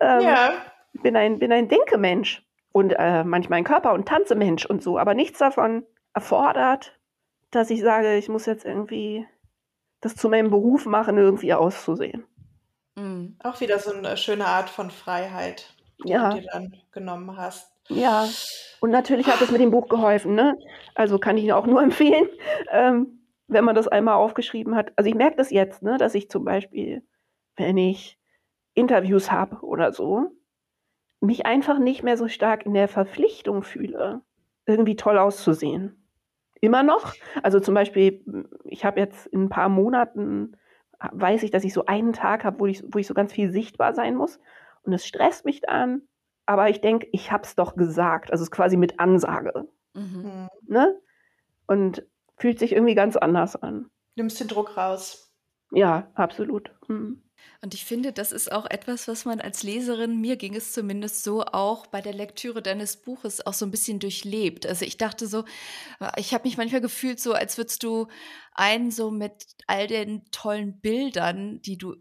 ähm, ja. bin ein, bin ein Denkemensch und äh, manchmal ein Körper- und Tanzemensch und so, aber nichts davon erfordert, dass ich sage, ich muss jetzt irgendwie das zu meinem Beruf machen, irgendwie auszusehen. Mhm. Auch wieder so eine schöne Art von Freiheit, die ja. du dir dann genommen hast. Ja, und natürlich hat es mit dem Buch geholfen, ne? Also kann ich auch nur empfehlen, ähm, wenn man das einmal aufgeschrieben hat. Also ich merke das jetzt, ne, dass ich zum Beispiel, wenn ich Interviews habe oder so, mich einfach nicht mehr so stark in der Verpflichtung fühle, irgendwie toll auszusehen. Immer noch. Also zum Beispiel, ich habe jetzt in ein paar Monaten, weiß ich, dass ich so einen Tag habe, wo ich, wo ich so ganz viel sichtbar sein muss. Und es stresst mich dann. Aber ich denke, ich habe es doch gesagt. Also es ist quasi mit Ansage. Mhm. Ne? Und fühlt sich irgendwie ganz anders an. Nimmst den Druck raus. Ja, absolut. Mhm. Und ich finde, das ist auch etwas, was man als Leserin, mir ging es zumindest so, auch bei der Lektüre deines Buches auch so ein bisschen durchlebt. Also ich dachte so, ich habe mich manchmal gefühlt so, als würdest du einen so mit all den tollen Bildern, die du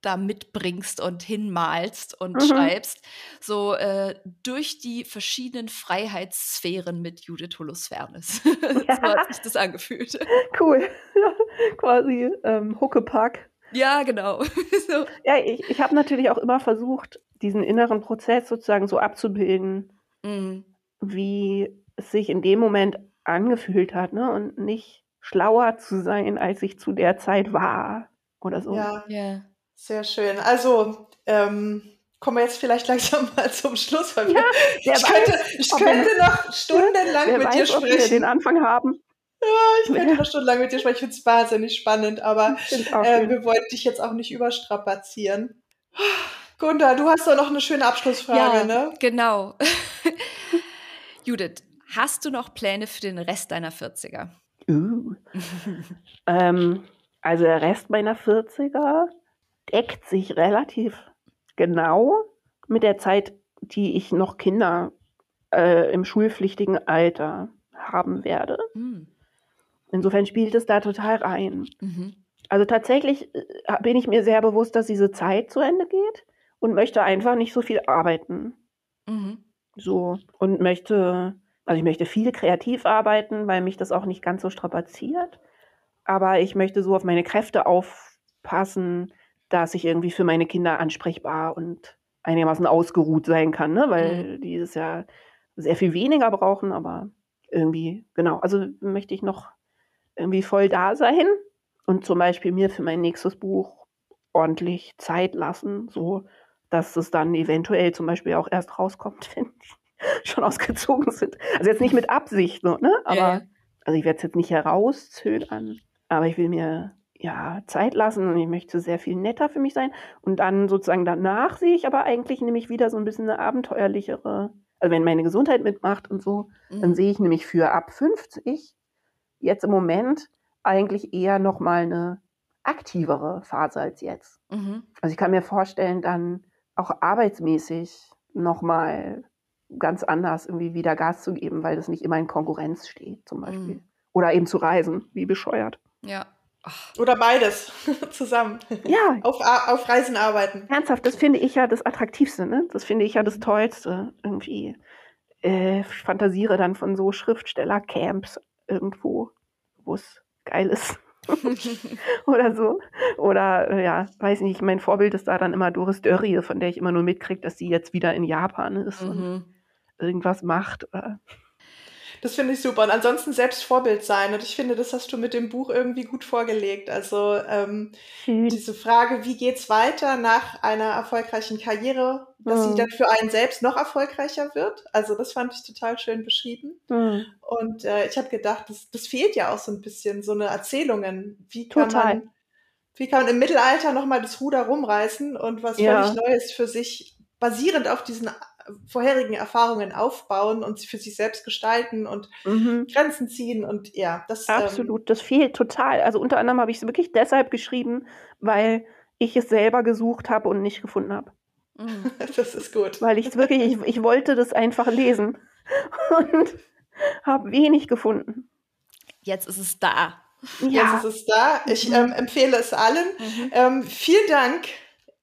da mitbringst und hinmalst und mhm. schreibst, so äh, durch die verschiedenen Freiheitssphären mit Judith Holofernes. Ja. so hat sich das angefühlt. Cool. Quasi ähm, Huckepack ja, genau. so. Ja, ich, ich habe natürlich auch immer versucht, diesen inneren Prozess sozusagen so abzubilden, mhm. wie es sich in dem Moment angefühlt hat, ne? Und nicht schlauer zu sein, als ich zu der Zeit war oder so. Ja, yeah. sehr schön. Also, ähm, kommen wir jetzt vielleicht langsam mal zum Schluss. Weil ja, ich, weiß, könnte, ich könnte noch stundenlang mit weiß, dir sprechen. Ob wir den Anfang haben. Ja, ich könnte noch stundenlang mit dir sprechen. Ich finde es wahnsinnig spannend, aber äh, wir wollten dich jetzt auch nicht überstrapazieren. Gunda, du hast doch noch eine schöne Abschlussfrage, ja, ne? Genau. Judith, hast du noch Pläne für den Rest deiner 40er? Uh. ähm, also der Rest meiner 40er deckt sich relativ genau mit der Zeit, die ich noch Kinder äh, im schulpflichtigen Alter haben werde. Mhm. Insofern spielt es da total rein. Mhm. Also tatsächlich äh, bin ich mir sehr bewusst, dass diese Zeit zu Ende geht und möchte einfach nicht so viel arbeiten. Mhm. So und möchte, also ich möchte viel kreativ arbeiten, weil mich das auch nicht ganz so strapaziert. Aber ich möchte so auf meine Kräfte aufpassen, dass ich irgendwie für meine Kinder ansprechbar und einigermaßen ausgeruht sein kann, ne? weil mhm. die es ja sehr viel weniger brauchen, aber irgendwie, genau, also möchte ich noch irgendwie voll da sein und zum Beispiel mir für mein nächstes Buch ordentlich Zeit lassen, so dass es dann eventuell zum Beispiel auch erst rauskommt, wenn die schon ausgezogen sind. Also jetzt nicht mit Absicht, so, ne? Aber ja. also ich werde es jetzt nicht herauszögern, aber ich will mir ja Zeit lassen und ich möchte sehr viel netter für mich sein. Und dann sozusagen danach sehe ich aber eigentlich nämlich wieder so ein bisschen eine abenteuerlichere, also wenn meine Gesundheit mitmacht und so, mhm. dann sehe ich nämlich für ab 50 jetzt im Moment eigentlich eher nochmal eine aktivere Phase als jetzt. Mhm. Also ich kann mir vorstellen, dann auch arbeitsmäßig nochmal ganz anders irgendwie wieder Gas zu geben, weil das nicht immer in Konkurrenz steht, zum Beispiel. Mhm. Oder eben zu reisen, wie bescheuert. Ja. Ach. Oder beides zusammen. Ja. Auf, auf Reisen arbeiten. Ernsthaft, das finde ich ja das Attraktivste, ne? Das finde ich ja das Tollste irgendwie. Äh, ich fantasiere dann von so Schriftstellercamps irgendwo, wo es geil ist. oder so. Oder äh, ja, weiß nicht, mein Vorbild ist da dann immer Doris Dörrie, von der ich immer nur mitkriege, dass sie jetzt wieder in Japan ist mhm. und irgendwas macht. Oder das finde ich super. Und ansonsten selbst Vorbild sein. Und ich finde, das hast du mit dem Buch irgendwie gut vorgelegt. Also ähm, mhm. diese Frage, wie geht's weiter nach einer erfolgreichen Karriere, dass mhm. sie dann für einen selbst noch erfolgreicher wird. Also das fand ich total schön beschrieben. Mhm. Und äh, ich habe gedacht, das, das fehlt ja auch so ein bisschen, so eine Erzählungen. Wie kann total. man wie kann man im Mittelalter nochmal das Ruder rumreißen und was ja. völlig Neues für sich basierend auf diesen vorherigen Erfahrungen aufbauen und für sich selbst gestalten und mhm. Grenzen ziehen und ja, das ähm, absolut, ähm, das fehlt total. Also unter anderem habe ich es wirklich deshalb geschrieben, weil ich es selber gesucht habe und nicht gefunden habe. Mhm. Das ist gut. Weil ich es wirklich, ich, ich wollte das einfach lesen und habe wenig gefunden. Jetzt ist es da. Ja. Jetzt ist es da. Ich mhm. ähm, empfehle es allen. Mhm. Ähm, vielen Dank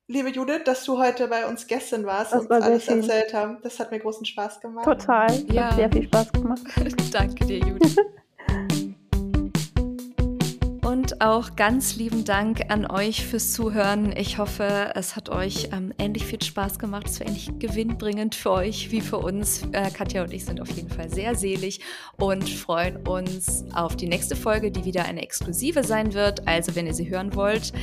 liebe Judith, dass du heute bei uns Gästin warst das und war alles schön. erzählt haben. Das hat mir großen Spaß gemacht. Total. Ja. Hat sehr viel Spaß gemacht. Danke dir, Judith. Und auch ganz lieben Dank an euch fürs Zuhören. Ich hoffe, es hat euch ähm, ähnlich viel Spaß gemacht. Es war ähnlich gewinnbringend für euch wie für uns. Äh, Katja und ich sind auf jeden Fall sehr selig und freuen uns auf die nächste Folge, die wieder eine exklusive sein wird. Also, wenn ihr sie hören wollt,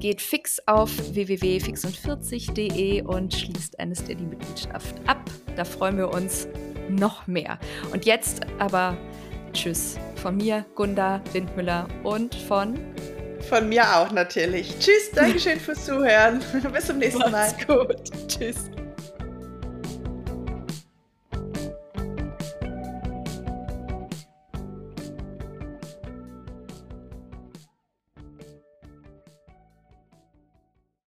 geht fix auf www.fixund40.de und schließt eine Steady-Mitgliedschaft ab. Da freuen wir uns noch mehr. Und jetzt aber Tschüss. Von mir, Gunda Windmüller und von. Von mir auch natürlich. Tschüss, Dankeschön fürs Zuhören. Bis zum nächsten Mal. Macht's gut. Tschüss.